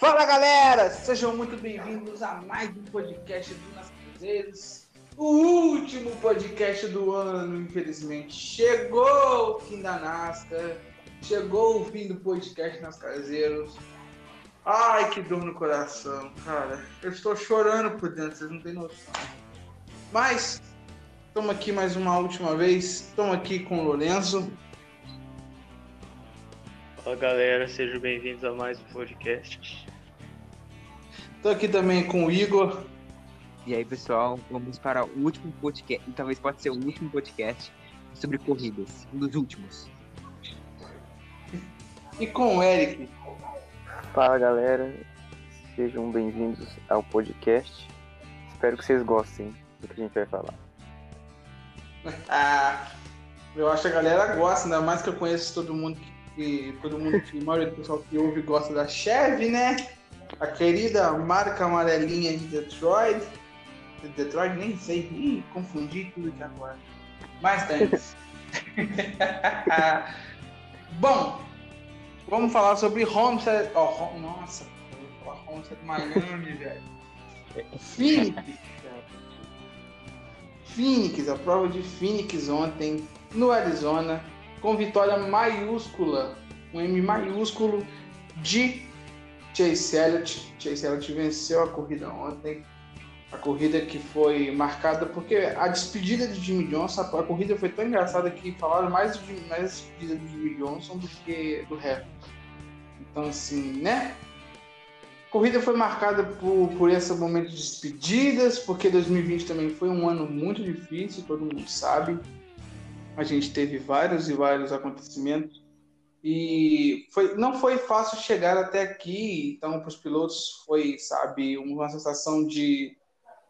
Fala galera, sejam muito bem-vindos a mais um podcast do Nas Cruzeiros. O último podcast do ano, infelizmente. Chegou o fim da NASCAR, chegou o fim do podcast Nas Caseiros. Ai, que dor no coração, cara. Eu estou chorando por dentro, vocês não têm noção. Mas, estamos aqui mais uma última vez. Estamos aqui com o Lourenço. Fala galera, sejam bem-vindos a mais um podcast. Estou aqui também com o Igor. E aí, pessoal, vamos para o último podcast, e talvez pode ser o último podcast sobre corridas, um dos últimos. E com o Eric. Fala galera, sejam bem-vindos ao podcast. Espero que vocês gostem do que a gente vai falar. Ah, eu acho que a galera gosta, ainda mais que eu conheço todo mundo que, todo mundo que a maioria do pessoal que ouve gosta da Chevy, né? A querida marca amarelinha de Detroit. De Detroit, nem sei, Ih, confundi tudo aqui agora. Mas temos. Bom, vamos falar sobre Homestead. Oh, Hom- nossa, eu vou falar Homestead Miami, velho. Phoenix, cara. Phoenix, a prova de Phoenix ontem, no Arizona, com vitória maiúscula, um M maiúsculo de Chase Elliott. Chase Elliott venceu a corrida ontem. A corrida que foi marcada porque a despedida de Jimmy Johnson, a, corrida foi tão engraçada que falaram mais, de, mais da despedida do Jimmy Johnson do que do Hamilton. Então, assim, né? A corrida foi marcada por, por esse momento de despedidas, porque 2020 também foi um ano muito difícil, todo mundo sabe. A gente teve vários e vários acontecimentos e foi, não foi fácil chegar até aqui. Então, para os pilotos foi, sabe, uma sensação de,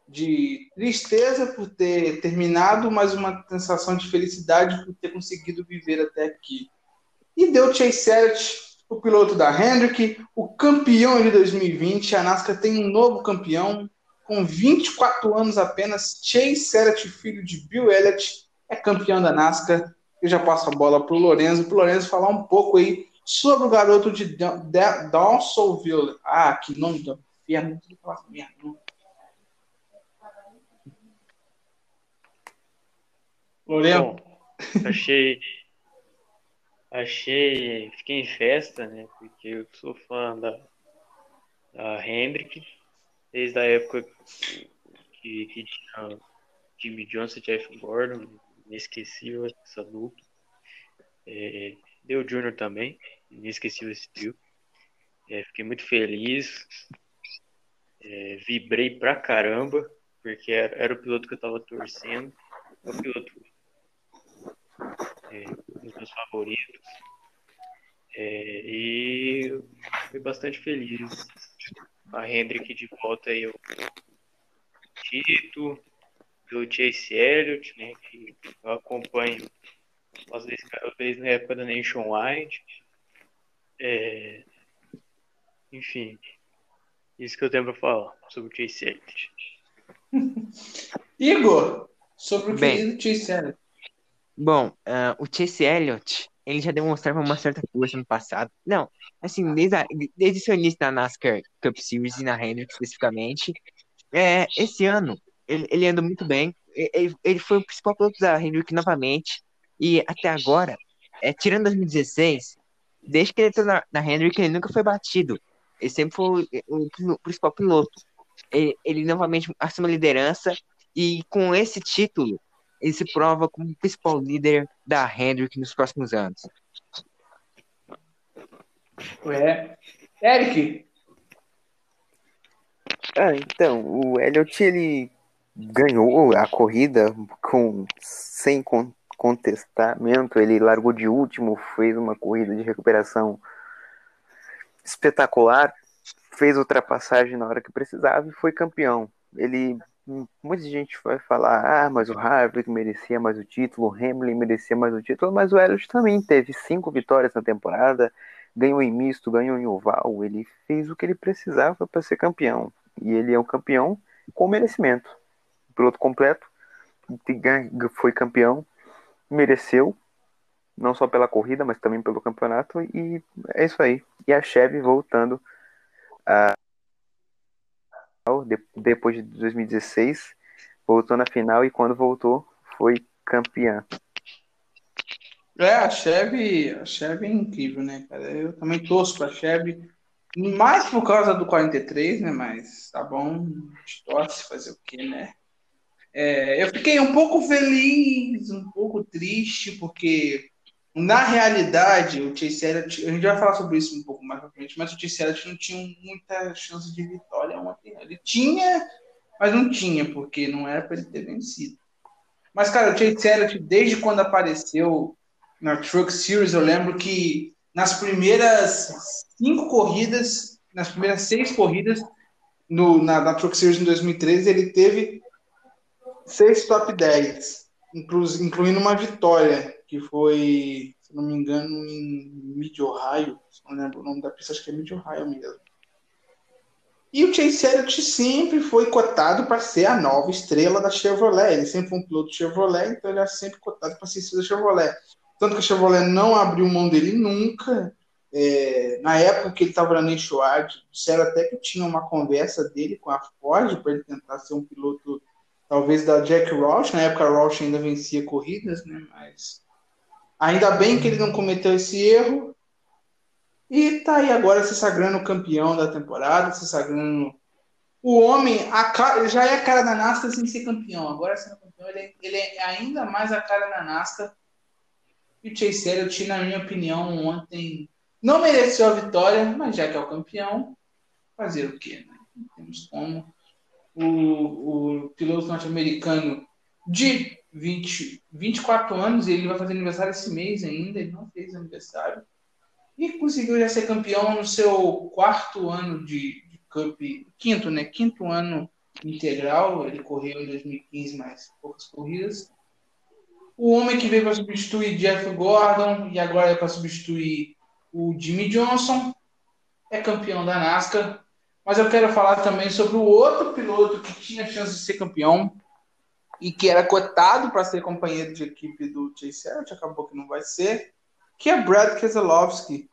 de tristeza por ter terminado, mas uma sensação de felicidade por ter conseguido viver até aqui. E deu Chase Elliott, o piloto da Hendrick, o campeão de 2020. A NASCAR tem um novo campeão, com 24 anos apenas. Chase Elliott, filho de Bill Elliott, é campeão da NASCAR. Eu já passo a bola para o Lorenzo, para o Lorenzo falar um pouco aí sobre o garoto de Da- Da- Dawsonville. Ah, que nome do inferno, não. Lorenzo, achei. Achei. Fiquei em festa, né? Porque eu sou fã da, da Hendrick, desde a época que, que tinha Jimmy Johnson e Jeff Gordon, inesquecível essa dupla. É, Deu Júnior também, inesquecível esse trio. É, fiquei muito feliz, é, vibrei pra caramba, porque era, era o piloto que eu tava torcendo, é o piloto é, um dos meus favoritos. É, e fui bastante feliz. A Hendrick de volta aí, o Tito, do Chase Elliott, né, que eu acompanho às vezes, às vezes na época da Nationwide. É, enfim, isso que eu tenho para falar sobre o Chase Elliott. Igor, sobre o Bem. querido Chase Elliott. Bom, ah, o Chase Elliott, ele já demonstrava uma certa força no passado. Não, assim, desde, a- desde seu início na NASCAR Cup Series e na Hendrick especificamente, é, esse ano ele, ele andou muito bem. Ele, ele foi o principal piloto da Hendrick novamente. E até agora, é, tirando 2016, desde que ele entrou na, na Hendrick, ele nunca foi batido. Ele sempre foi o, o principal piloto. Ele, ele novamente assume a liderança e com esse título, ele se prova como o principal líder da Hendrick nos próximos anos. É. Eric, Ah, então, o Elliott ele ganhou a corrida com sem con- contestamento, ele largou de último, fez uma corrida de recuperação espetacular, fez ultrapassagem na hora que precisava e foi campeão. Ele muita gente vai falar, ah, mas o Harvick merecia mais o título, o Hamlin merecia mais o título, mas o Elliott também teve cinco vitórias na temporada, ganhou em misto, ganhou em oval, ele fez o que ele precisava para ser campeão. E ele é um campeão com merecimento. Piloto completo, foi campeão, mereceu, não só pela corrida, mas também pelo campeonato, e é isso aí. E a Chevy voltando a de- depois de 2016, voltou na final e quando voltou foi campeã. É, a Chevy, a Chevy é incrível, né, cara? Eu também torço pra Chevy, mais por causa do 43, né? Mas tá bom, torce fazer o quê, né? É, eu fiquei um pouco feliz, um pouco triste, porque na realidade o Chase Elliott, a gente vai falar sobre isso um pouco mais pra frente, mas o Chase Elliott não tinha muita chance de vitória ontem. Ele tinha, mas não tinha, porque não era pra ele ter vencido. Mas, cara, o Chase Elliott, desde quando apareceu na Truck Series, eu lembro que nas primeiras cinco corridas, nas primeiras seis corridas no, na, na Truck Series em 2013, ele teve seis top 10, inclu, incluindo uma vitória, que foi, se não me engano, em Mid-Ohio, não lembro o nome da pista, acho que é Mid-Ohio mesmo. E o Chase Elliott sempre foi cotado para ser a nova estrela da Chevrolet. Ele sempre foi um piloto Chevrolet, então ele é sempre cotado para ser estrela da Chevrolet. Tanto que a Chevrolet não abriu mão dele nunca. É, na época que ele estava na Nationwide, disseram até que tinha uma conversa dele com a Ford para ele tentar ser um piloto, talvez da Jack Roush. Na época Roush ainda vencia corridas, né? Mas ainda bem que ele não cometeu esse erro. E tá aí agora se sagrando campeão da temporada, se sagrando. O homem, cara, já é a cara da NASCAR sem ser campeão. Agora sendo campeão, ele é, ele é ainda mais a cara da NASCAR. E o Chase Elliott, na minha opinião, ontem não mereceu a vitória, mas já que é o campeão, fazer o quê? Né? Não temos como. O, o piloto norte-americano de 20, 24 anos, ele vai fazer aniversário esse mês ainda, ele não fez aniversário. E conseguiu já ser campeão no seu quarto ano de, de Cup, quinto, né? Quinto ano integral. Ele correu em 2015 mais poucas corridas. O homem que veio para substituir Jeff Gordon e agora é para substituir o Jimmy Johnson é campeão da NASCAR. Mas eu quero falar também sobre o outro piloto que tinha chance de ser campeão e que era cotado para ser companheiro de equipe do Chase Elliott, acabou que não vai ser, que é Brad Keselowski.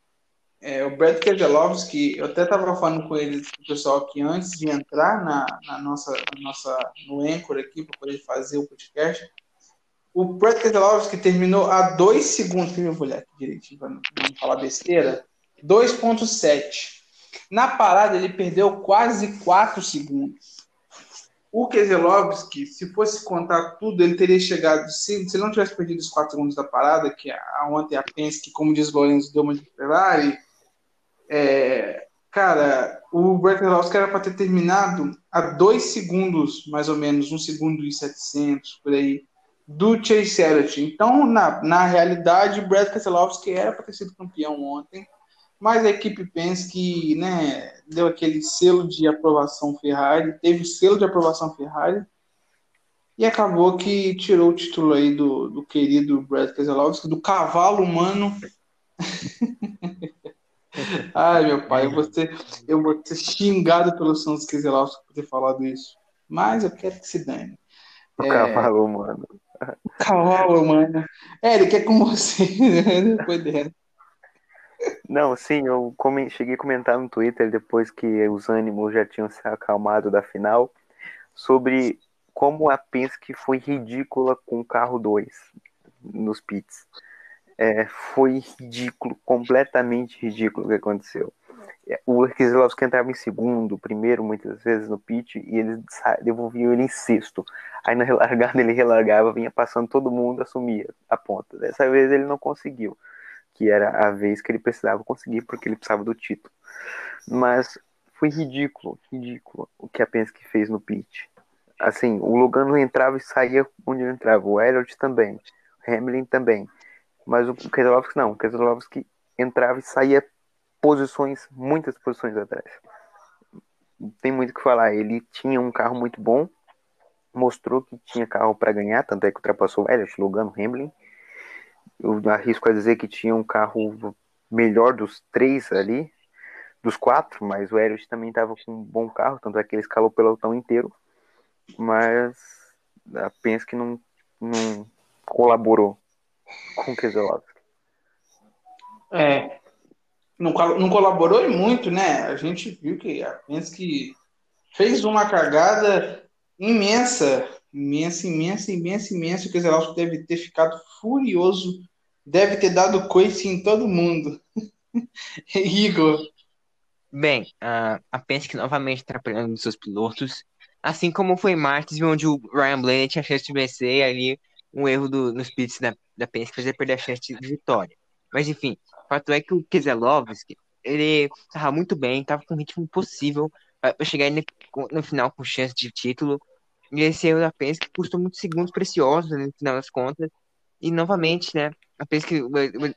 É, o Brad Keselowski, eu até estava falando com ele, com o pessoal aqui antes de entrar na, na nossa, nossa, no Anchor aqui para poder fazer o podcast. O Brad Keselowski terminou a 2 segundos, eu vou olhar aqui direitinho para não, não falar besteira, 2.7. Na parada ele perdeu quase 4 segundos. O Keselowski, se fosse contar tudo, ele teria chegado, se, se não tivesse perdido os 4 segundos da parada, que a, ontem a Penske, como diz o Lorenzo, deu uma de Ferrari, é, cara, o Keselowski era para ter terminado a 2 segundos, mais ou menos, 1 segundo e 700, por aí, do Chase Elliott. Então, na, na realidade, o Brad Keselowski era para ter sido campeão ontem, mas a equipe Penske né, deu aquele selo de aprovação Ferrari, teve selo de aprovação Ferrari, e acabou que tirou o título aí do, do querido Brad Keselowski, do cavalo humano. Ai, meu pai, eu vou, ser, eu vou ser xingado pelo Santos Keselowski por ter falado isso. Mas eu quero que se dane. O é... cavalo humano. Cavalo humano. É, ele quer com você, né? Depois dela. Não, sim, eu come... cheguei a comentar no Twitter depois que os ânimos já tinham se acalmado da final sobre como a Penske foi ridícula com o carro 2 nos pits. É, foi ridículo, completamente ridículo o que aconteceu. O Keselowski entrava em segundo, primeiro, muitas vezes no pit, e eles devolviam ele em sexto. Aí na relargada ele relargava, vinha passando todo mundo, assumia a ponta. Dessa vez ele não conseguiu que era a vez que ele precisava conseguir, porque ele precisava do título. Mas foi ridículo, ridículo o que a Penske fez no pit. Assim, o Logano entrava e saía onde ele entrava, o Elliott também, o Hamilton também. Mas o Keselowski não, o Keselowski entrava e saía posições, muitas posições atrás. Tem muito o que falar, ele tinha um carro muito bom, mostrou que tinha carro para ganhar, tanto é que ultrapassou o Elliott, Logano, Hamilton eu arrisco a dizer que tinha um carro melhor dos três ali, dos quatro, mas o Elliott também estava com um bom carro, tanto é que ele escalou o pelotão inteiro, mas penso que não, não colaborou com o Keselowski. É. não, não colaborou e muito, né? A gente viu que a Penske fez uma cagada imensa, imensa, imensa, imensa, imensa. O Keselowski deve ter ficado furioso, deve ter dado coice em todo mundo. Igor. Bem, a, a Penske novamente atrapalhando os seus pilotos, assim como foi Martins, onde o Ryan Blaney tinha chance de vencer ali um erro do, nos pits da, da Penske fazer perder a chance de vitória. Mas enfim, o fato é que o Keselowski, ele estava muito bem, estava com um ritmo possível para chegar no, no final com chance de título. E esse erro da Penske custou muitos segundos preciosos né, no final das contas. E novamente, né, a Penske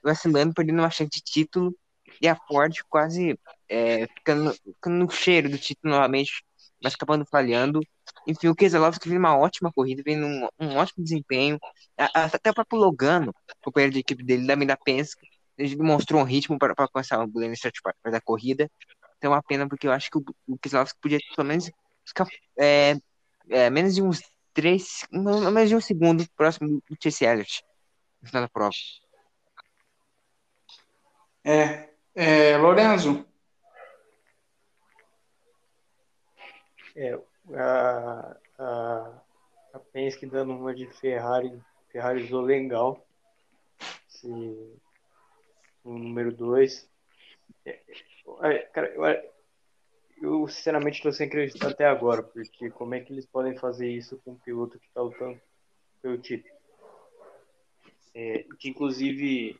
vacilando, perdendo uma chance de título. E a Ford quase é, ficando, ficando no cheiro do título novamente, mas acabando falhando. Enfim, o Keselowski vem uma ótima corrida, vem um, um ótimo desempenho. Até o próprio Logano, o companheiro de equipe dele, também da Penske, ele demonstrou um ritmo para alcançar o Glenn da corrida. Então é uma pena, porque eu acho que o, o Keselowski podia pelo menos ficar é, é, menos de uns três, menos de um segundo próximo do Chase Elliott no final da prova. É, é Lorenzo. É, a, a, a Penske dando uma de Ferrari, Ferrarizou legal. Esse, o número 2. É, é, cara, eu, eu sinceramente estou sem acreditar até agora, porque como é que eles podem fazer isso com um piloto que está lutando pelo título? É, que inclusive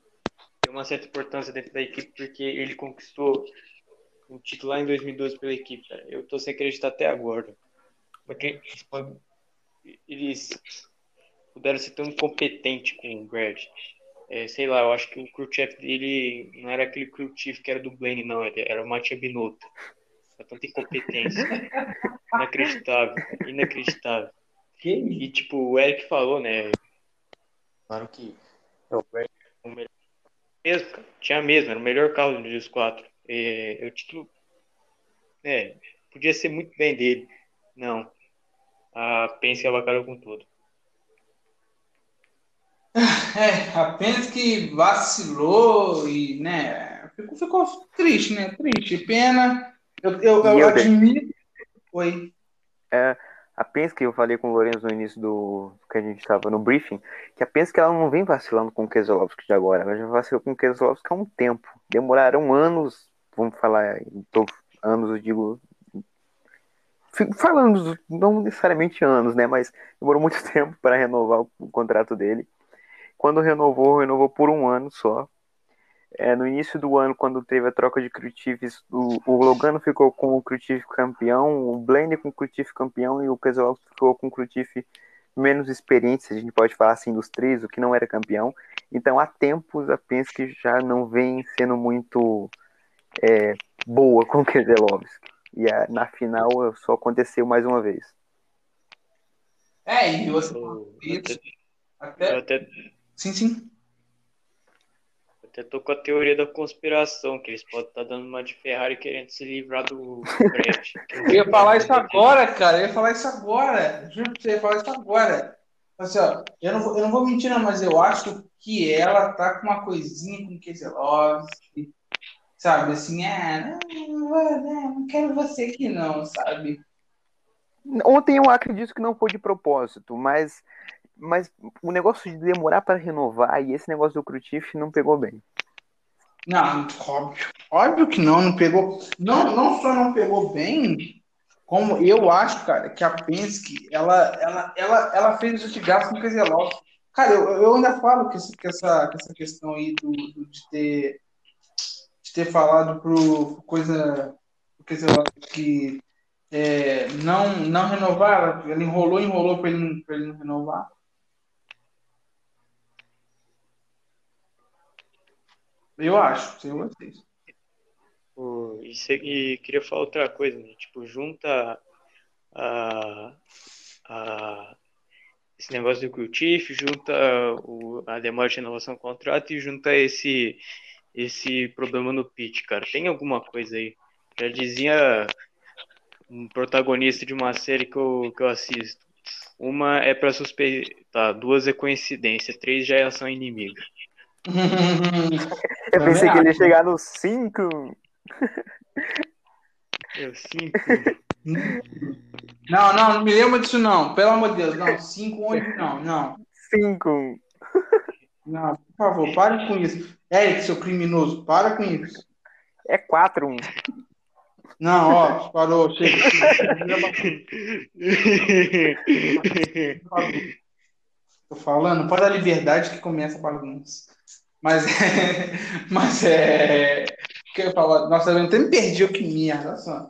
tem uma certa importância dentro da equipe, porque ele conquistou um título lá em 2012 pela equipe. Cara. Eu estou sem acreditar até agora. Porque eles puderam ser tão incompetentes com o Brad. É, sei lá, eu acho que o crew chief dele não era aquele crew chief que era do Blaine, não, era o Matia Binotto. É tanta incompetência. Inacreditável, inacreditável. E, tipo, o Eric falou, né? Claro que é o Eric o melhor. Mesmo, cara, tinha mesmo, era o melhor carro dos quatro. É, o título. É, podia ser muito bem dele. Não. A Penske avacalhou com tudo. É, apenas que vacilou e, né, ficou, ficou triste, né? Triste, pena. Eu, eu, eu, eu admiro. Oi. É, a Penske, eu falei com o Lourenço no início do que a gente estava no briefing, que a Penske ela não vem vacilando com o Keselowski de agora, ela já vacilou com o Keselowski há um tempo. Demoraram anos, vamos falar, tô, anos eu digo falando não necessariamente anos, né, mas demorou muito tempo para renovar o contrato dele. Quando renovou, renovou por um ano só. É, no início do ano, quando teve a troca de crew o, o Logano ficou com o crew campeão, o Blaine com o crew campeão e o Keselowski ficou com o crew menos experiente, se a gente pode falar assim, dos três, o que não era campeão. Então, há tempos, a Penske já não vem sendo muito é, boa com o Keselowski. E a, na final só aconteceu mais uma vez. É, e você. Até, até, Sim, sim. Até tô com a teoria da conspiração, que eles podem estar tá dando uma de Ferrari querendo se livrar do Brett. eu ia falar isso agora, cara. Eu ia falar isso agora. Juro que você ia falar isso agora. Assim, ó, eu, não vou, eu não vou mentir, não, mas eu acho que ela tá com uma coisinha com Keselowski. Sabe, assim, é, não, não, não quero você aqui não, sabe? Ontem eu acredito que não foi de propósito, mas mas o negócio de demorar para renovar e esse negócio do Crutif não pegou bem. Não, óbvio, óbvio que não, não pegou. Não, não só não pegou bem, como eu acho, cara, que a Penske, ela, ela, ela, ela fez o de gasto Keselowski. Cara, eu, eu ainda falo que, que, essa, que essa questão aí do, do, de, ter, de ter falado pro coisa o Keselowski que é, não, não renovar, ele enrolou, enrolou para ele, ele não renovar. Eu acho, sem vocês. O, e, e, queria falar outra coisa, né? Tipo, junta a, a, esse negócio do cultif, junta o, a demora de renovação do contrato e junta esse, esse problema no pitch, cara. Tem alguma coisa aí? Já dizia um protagonista de uma série que eu, que eu assisto. Uma é para suspeitar, duas é coincidência, três já é ação inimiga. Eu pensei que ele ia chegar no 5. Eu sinto. Não, não, não me lembra disso não. Pelo amor de Deus, não. Cinco onde não, não. 5. Não, por favor, pare com isso. Eric, seu criminoso, para com isso. É 4. Não, ó, parou, chega. Tô falando, pode dar liberdade que começa a bagunça. Mas é. Mas é. O que eu ia falar? Nossa, eu até me perdi, eu que merda. olha só.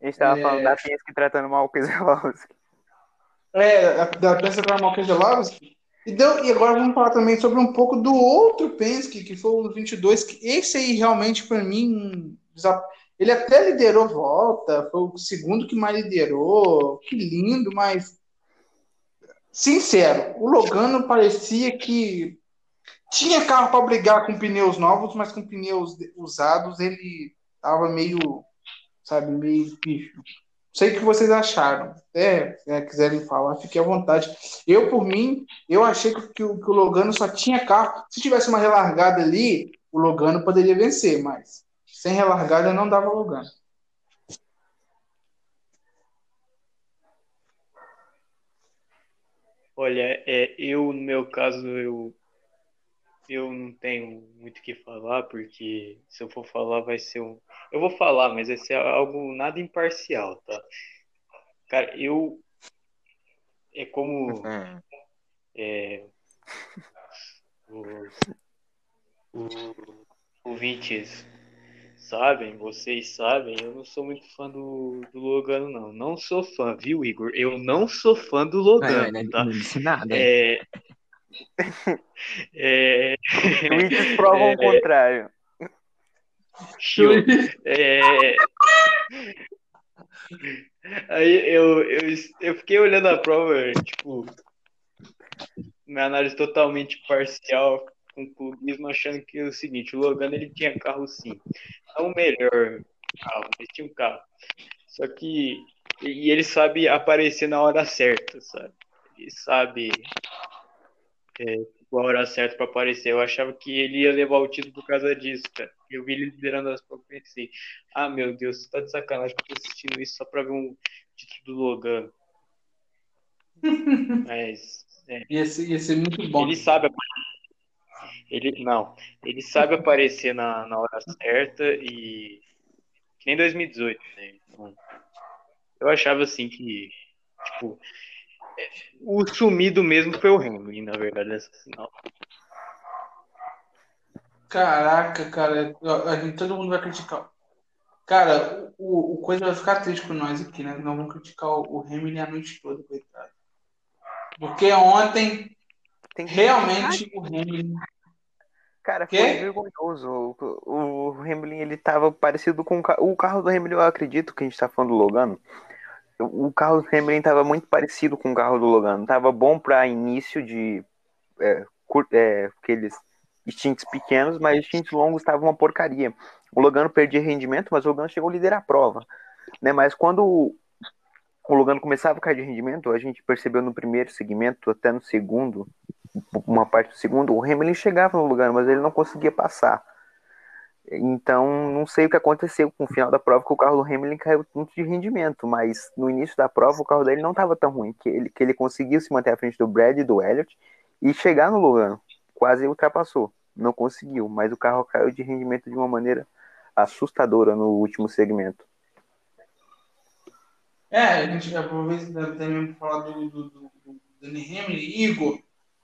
A gente tava É. falando da Penske tratando mal o Keselowski. É, da Penske para mal Keselowski. E, deu, e agora vamos falar também sobre um pouco do outro Penske, que foi o 22, que esse aí realmente, para mim, ele até liderou volta, foi o segundo que mais liderou, que lindo, mas sincero, o Logano parecia que tinha carro para brigar com pneus novos, mas com pneus usados ele tava meio, sabe, meio pífio. Sei o que vocês acharam. É, é, quiserem falar, fique à vontade. Eu, por mim, eu achei que, que o, que o Logano só tinha carro. Se tivesse uma relargada ali, o Logano poderia vencer, mas sem relargada não dava Logano. Olha, é, eu, no meu caso, eu, eu não tenho muito o que falar, porque se eu for falar vai ser um. Eu vou falar, mas vai ser algo nada imparcial, tá? Cara, eu. É como. É. é, os, os ouvintes sabem, vocês sabem, eu não sou muito fã do, do Logano, não. Não sou fã, viu, Igor? Eu não sou fã do Não, Logano, não, tá? não disse nada. É, é, Tweets provam o contrário. Show. É, Aí eu, eu, eu fiquei olhando a prova, tipo, minha análise totalmente parcial, com clubismo, achando que é o seguinte, o Logan ele tinha carro sim. Não o melhor carro, mas tinha um carro. Só que. E ele sabe aparecer na hora certa, sabe? Ele sabe é, a hora certa para aparecer. Eu achava que ele ia levar o título por causa disso, cara. Eu vi ele liderando as provas e pensei, ah, meu Deus, você tá de sacanagem que eu tô assistindo isso só pra ver um título do Logan. Mas Ia ser, ia ser muito bom. ele sabe ele não, ele sabe aparecer na, na hora certa e que nem 2018, né? Então, eu achava assim que tipo é, o sumido mesmo foi o Hamilton, na verdade, nessa final. Caraca, cara, a gente, todo mundo vai criticar. Cara, o, o coisa vai ficar triste por nós aqui, né? Nós vamos criticar o, o Hamilton a noite toda, coitado. Porque ontem, Tem que- realmente, o Hamilton. Cara, foi Quê? vergonhoso. O, o Hamlin, ele tava parecido com o, ca- o carro do Hamlin, eu acredito que a gente tá falando do Logano. O carro do Hamlin tava muito parecido com o carro do Logano. Tava bom pra início de é, é, aqueles stints pequenos, mas stints longos tava uma porcaria. O Logano perdia rendimento, mas o Logano chegou a liderar a prova. Né? Mas quando o, Logano começava a cair de rendimento, a gente percebeu no primeiro segmento, até no segundo, uma parte do segundo, o Hamilton chegava no lugar, mas ele não conseguia passar. Então, não sei o que aconteceu com o final da prova, que o carro do Hamilton caiu muito de rendimento, mas no início da prova o carro dele não estava tão ruim, que ele, que ele conseguiu se manter à frente do Brad e do Elliott e chegar no lugar. Quase ultrapassou, não conseguiu, mas o carro caiu de rendimento de uma maneira assustadora no último segmento. É, a gente aproveita também para falar do, do, do, do Danny Hamlin. Igor,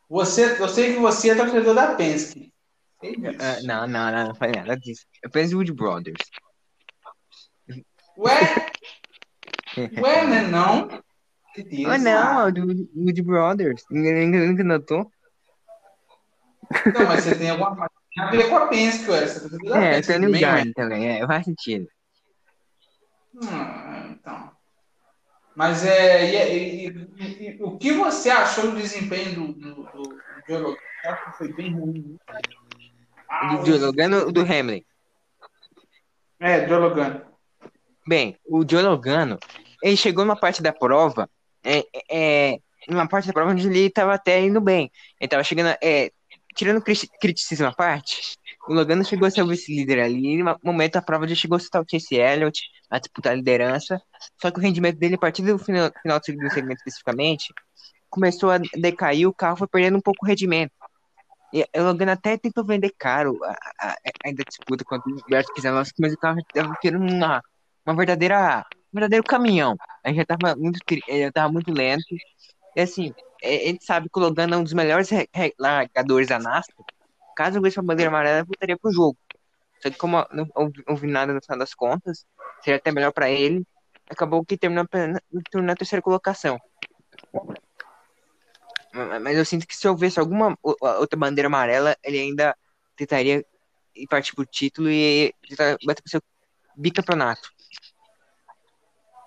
você, eu sei que você é torcedor da Penske. Disso. Ah, não, não, não, não falei nada disso. Eu penso em Wood Brothers. Ué? Ué, né? Não? Deus, Ah, não, ah. é o do Wood Brothers. Ninguém nunca, notou? Não, mas você tem alguma coisa a ver com a Penske, ué. Você é da É, Tony também, também, é, faz sentido. Hum, então. Mas é. E, e- e- e o que você achou do desempenho do, do, do, acha que foi bem ruim? Ah, Do Joe ou do Hamlin? É, Joe Logan. Bem, o Joe Logano, ele chegou numa parte da prova, é, é, numa parte da prova onde ele estava até indo bem. Ele estava chegando, é, tirando cri- criticismo à parte, o Logano chegou a ser o vice-líder ali. No momento, a prova já chegou a citar o Chase Elliott a disputar a liderança. Só que o rendimento dele, a partir do final, final do segundo segmento especificamente, começou a decair. O carro foi perdendo um pouco o rendimento. E o Logano até tentou vender caro ainda disputa contra o Roberto Keselowski, mas o carro estava querendo uma, uma verdadeira, um verdadeiro caminhão. A gente já tava muito, ele já tava muito lento. E assim, é, a gente sabe que o Logano é um dos melhores re- re- largadores da NASCAR. Caso ganhasse a bandeira amarela, ele voltaria pro jogo. Só que como não houve nada no final das contas, seria até melhor pra ele. Acabou que terminou terminou na terceira colocação. Ma- Mas eu sinto que se houvesse alguma outra bandeira amarela, ele ainda tentaria ir partir pro título e tentar bater pro seu bicampeonato.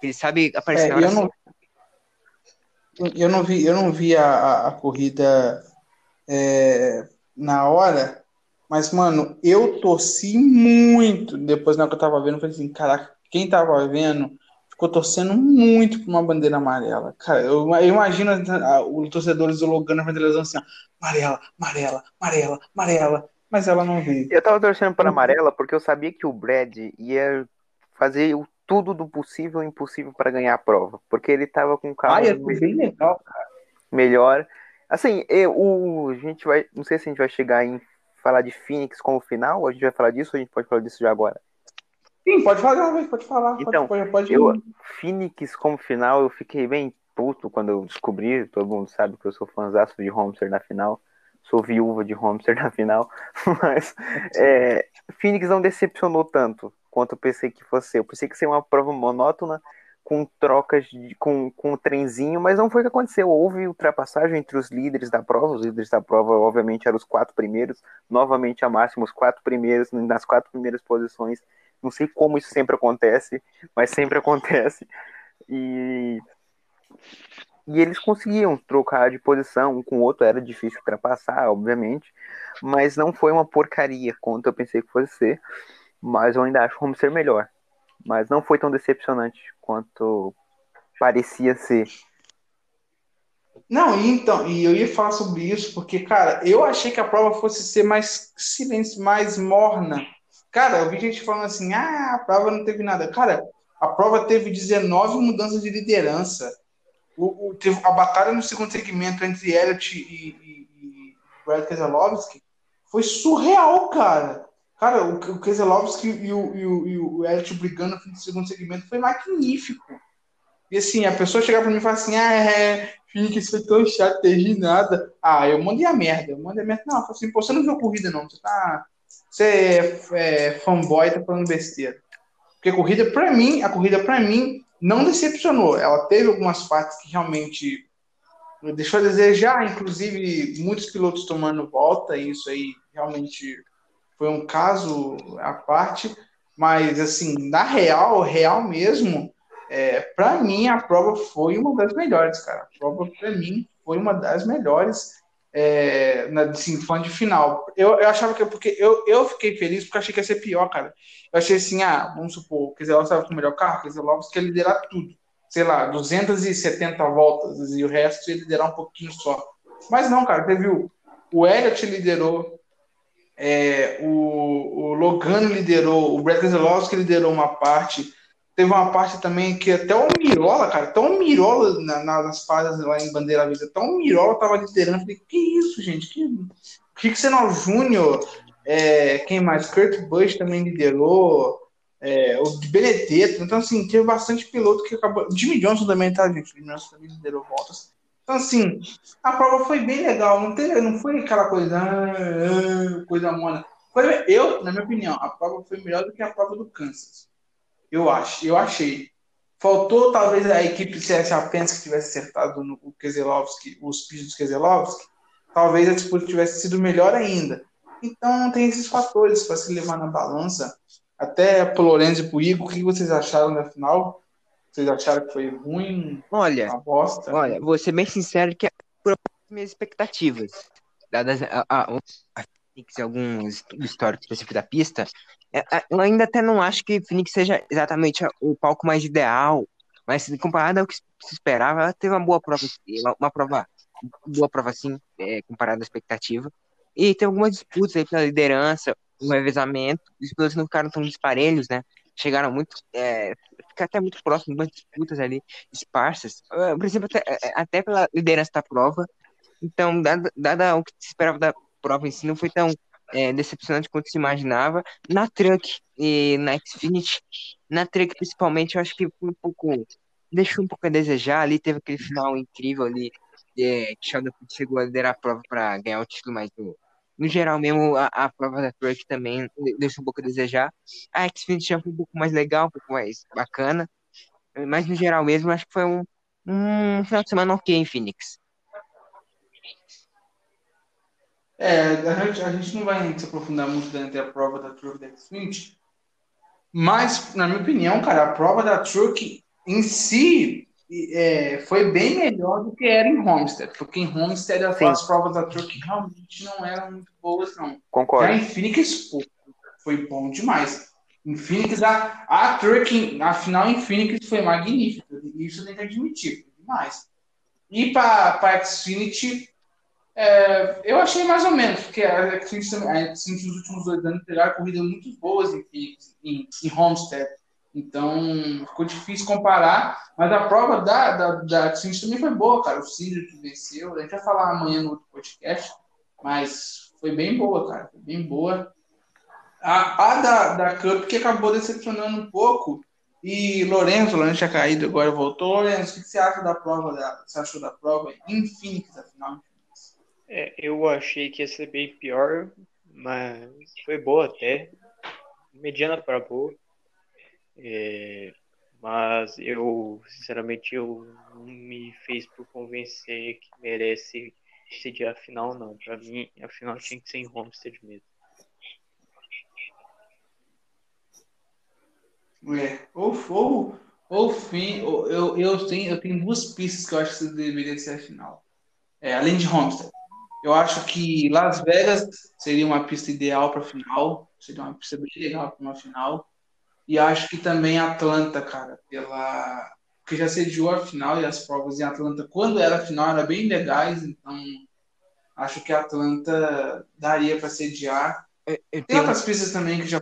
Ele sabe aparecer É, na hora eu não, eu não vi, eu não vi a, a, a corrida é, na hora, mas, mano, eu torci muito depois na hora que eu tava vendo. Eu falei assim, caraca, quem tava vendo ficou torcendo muito por uma bandeira amarela. Cara, eu, eu imagino a- os torcedores do Logano na televisão assim, ó, amarela, amarela, amarela, amarela, mas ela não veio. Eu tava torcendo para amarela porque eu sabia que o Brad ia fazer o tudo do possível e impossível para ganhar a prova, porque ele tava com o carro Ah, ia ser bem legal. melhor. Assim, eu, o, a gente vai, não sei se a gente vai chegar em falar de Phoenix como final, ou a gente vai falar disso, ou a gente pode falar disso já agora. Sim, pode falar, pode falar. Pode, Então, pode, pode, Eu, Phoenix como final, eu fiquei bem puto quando eu descobri, todo mundo sabe que eu sou fãzaço de Homster na final, sou viúva de Homster na final, mas é, Phoenix não decepcionou tanto quanto eu pensei que fosse. Eu pensei que seria uma prova monótona, com trocas, de, com, com um trenzinho, mas não foi o que aconteceu. Houve ultrapassagem entre os líderes da prova, os líderes da prova, obviamente, eram os quatro primeiros, novamente a máxima, os quatro primeiros, nas quatro primeiras posições. Não sei como isso sempre acontece, mas sempre acontece. E, e eles conseguiam trocar de posição um com o outro, era difícil ultrapassar, obviamente, mas não foi uma porcaria quanto eu pensei que fosse ser. Mas eu ainda acho o ser melhor. Mas não foi tão decepcionante quanto parecia ser. Não, então, e eu ia falar sobre isso porque, cara, eu achei que a prova fosse ser mais silêncio, mais morna. Cara, eu vi gente falando assim, ah, a prova não teve nada. Cara, a prova teve 19 mudanças de liderança. O, o- teve a batalha no segundo segmento entre Elliott e, e, e Brad Keselowski foi surreal, cara. Cara, o, o Keselowski e o, e, o, e o Elliott brigando no segundo segmento foi magnífico. E assim, a pessoa chegar pra mim e falar assim, ah, é, Phoenix foi tão chato, teve nada. Ah, eu mandei a merda, eu mandei a merda. Não, eu assim, pô, você não viu a corrida, não. Você tá. Você é, é fanboy, tá falando besteira. Porque a corrida, pra mim, a corrida, pra mim, não decepcionou. Ela teve algumas partes que realmente deixou a desejar, inclusive muitos pilotos tomando volta, e isso aí realmente foi um caso à parte. Mas, assim, na real, real mesmo, é, para mim, a prova foi uma das melhores, cara. A prova, para mim, foi uma das melhores é, na assim, de final. Eu, eu achava que. Porque eu, eu fiquei feliz porque achei que ia ser pior, cara. Eu achei assim, ah, vamos supor, quer dizer, estava com o melhor carro, quer dizer, quer liderar tudo. Sei lá, 270 voltas e o resto ia liderar um pouquinho só. Mas não, cara, teve o, o Elliott liderou, é, o, o Logano liderou, o Brad Keselowski liderou uma parte. Teve uma parte também que até o Mirola, cara, até o Mirola na, nas fases lá em Bandeira Verde, até o Mirola tava liderando. Falei, que isso, gente? Que, Senal Júnior, é, quem mais? Kurt Busch também liderou, é, o Benedetto. Então, assim, teve bastante piloto que acabou. Jimmy Johnson também, tá, gente? Jimmy Johnson também liderou voltas. Então, assim, a prova foi bem legal. Não, teve, não foi aquela coisa, ah, ah, coisa mona. Foi, eu, na minha opinião, a prova foi melhor do que a prova do Kansas. Eu acho, eu achei. Faltou talvez a equipe CSA Penske que tivesse acertado no o Keselowski, os pisos do Keselowski. Talvez a disputa tivesse sido melhor ainda. Então tem esses fatores para se levar na balança. Até pro Lorenzo e pro Igor, o que vocês acharam da final? Vocês acharam que foi ruim? Olha, Uma bosta? olha, vou ser bem sincero que é por minhas expectativas, dadas a, a, a e alguns históricos específicos da pista, é, é, eu ainda até não acho que Phoenix seja exatamente o palco mais ideal, mas comparado ao que se esperava, ela teve uma boa prova, uma, prova, boa prova sim, é, comparada à expectativa. E tem algumas disputas aí pela liderança, um revezamento. Os pilotos não ficaram tão disparelhos, né? Chegaram muito. É, fica até muito próximo, algumas disputas ali esparsas. Uh, por exemplo, até, é, até pela liderança da prova. Então, dada, dada o que se esperava da prova em si, não foi tão é, decepcionante quanto se imaginava. Na Truck e na Xfinity, na Truck principalmente, eu acho que um pouco. deixou um pouco a desejar. Ali teve aquele final incrível ali, é, que Sheldon chegou a liderar a prova para ganhar o título, mas no, no geral mesmo, a, a prova da Truck também deixou um pouco a desejar. A Xfinity já foi um pouco mais legal, um pouco mais bacana. Mas no geral mesmo, acho que foi um, um final de semana ok em Phoenix. É, a gente, a gente não vai se aprofundar muito dentro da prova da Truck da Xfinity, mas, na minha opinião, cara, a prova da Truck em si é, foi bem melhor do que era em Homestead, porque em Homestead as, as provas da Truck realmente não eram muito boas, não. Concordo. Já em Phoenix, pô, foi bom demais. Em Phoenix, a, a Truck, a final em Phoenix foi magnífica, isso tem que admitir, foi demais. E para a Xfinity, é, eu achei mais ou menos, porque a Xfinity, a Xfinity nos últimos dois anos pegaram corridas muito boas em, em, em Homestead. Então, ficou difícil comparar, mas a prova da, da, da também foi boa, cara. O Círio que venceu, a gente vai falar amanhã no outro podcast, mas foi bem boa, cara. Foi bem boa. A, a da, da Cup que acabou decepcionando um pouco, e Lourenço, o Lourenço tinha caído, agora voltou. Lourenço, o que você acha da prova? Da, você achou da prova em Phoenix, afinal? É, eu achei que ia ser bem pior, mas foi boa até. Mediana para boa. É, mas eu, sinceramente, eu não me fez por convencer que merece sediar a final, não. Para mim, a final tinha que ser em Homestead mesmo. É, ou, ou, ou fim, ou, eu, eu, tenho, eu tenho duas pistas que eu acho que deveria ser a final. É, além de Homestead. Eu acho que Las Vegas seria uma pista ideal para final, seria uma pista bem legal para uma final. E acho que também Atlanta, cara, pela porque já sediou a final e as provas em Atlanta, quando era a final, eram bem legais, então acho que Atlanta daria para sediar. Eu, eu Tem outras pistas também que já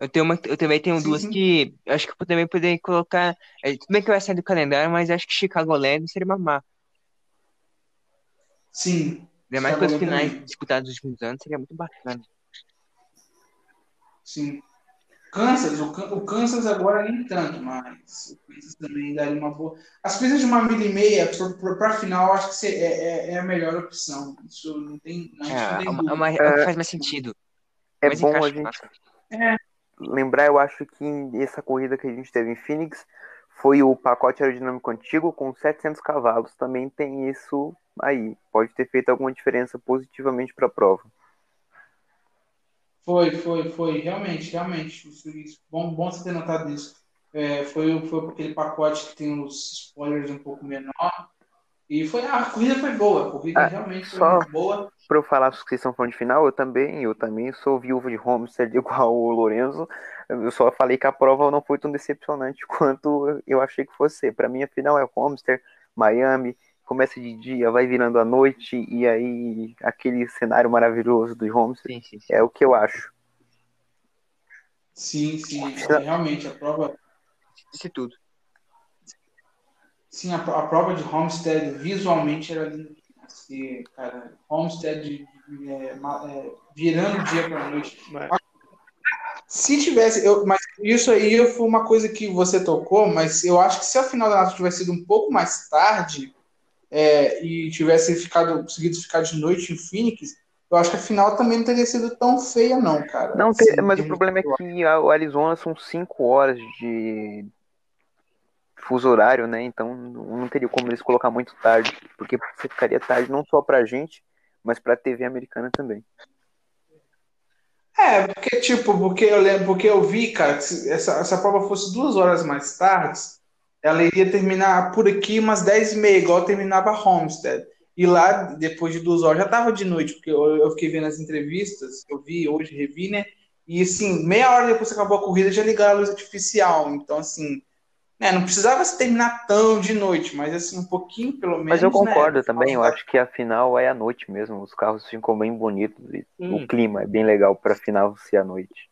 eu, tenho uma, eu também tenho sim, duas sim. que acho que eu também poderia colocar. É, tudo bem que vai sair do calendário, mas acho que Chicago Land seria uma má. Sim, Ainda mais com os finais disputados nos últimos anos, seria muito bacana. Sim. Kansas, o, o Kansas agora nem tanto, mas o Kansas também daria uma boa. As pistas de uma milha e meia para a final, acho que é, é, é, a melhor opção. Isso não tem. Não, é, tem é uma, é, faz mais sentido. É mas bom a gente é. lembrar, eu acho que essa corrida que a gente teve em Phoenix foi o pacote aerodinâmico antigo com 700 cavalos. Também tem isso aí. Pode ter feito alguma diferença positivamente para a prova. Foi, foi, foi. Realmente, realmente. Bom, bom você ter notado isso. É, foi, foi aquele pacote que tem os spoilers um pouco menor. E foi, a corrida foi boa. A corrida ah, realmente foi só boa. Para eu falar sobre questão de final, eu também, eu também sou viúva de Homestead igual o Lorenzo. Eu só falei que a prova não foi tão decepcionante quanto eu achei que fosse. Para mim, a final é Homestead, Miami, começa de dia, vai virando à noite, e aí aquele cenário maravilhoso do Holmes sim, sim, sim. é o que eu acho. Sim, sim, realmente a prova. Disse tudo. Sim, a, a, prova de Homestead visualmente era linda. Assim, cara, Homestead é, é, virando dia para noite. Mas... Se tivesse, eu, mas isso aí foi uma coisa que você tocou, mas eu acho que se a final da noite tivesse sido um pouco mais tarde, é, e tivesse ficado, conseguido ficar de noite em Phoenix, eu acho que a final também não teria sido tão feia, não, cara. Não, assim, mas o problema é que o Arizona são cinco horas de fuso horário, né? Então não teria como eles colocar muito tarde, porque ficaria tarde não só pra gente, mas pra TV americana também. É, porque, tipo, porque eu lembro, porque eu vi, cara, que se essa, essa prova fosse duas horas mais tarde, ela iria terminar por aqui umas 10 e meia, igual terminava Homestead. E lá, depois de duas horas, já estava de noite, porque eu, eu, fiquei vendo as entrevistas, eu vi hoje, revi, né? E assim, meia hora depois que acabou a corrida, já ligaram a luz artificial. Então, assim, né, não precisava se terminar tão de noite, mas assim, um pouquinho pelo menos. Mas eu né, concordo também, eu acho que a final é à noite mesmo. Os carros ficam bem bonitos e Hum. o clima é bem legal pra final ser à noite.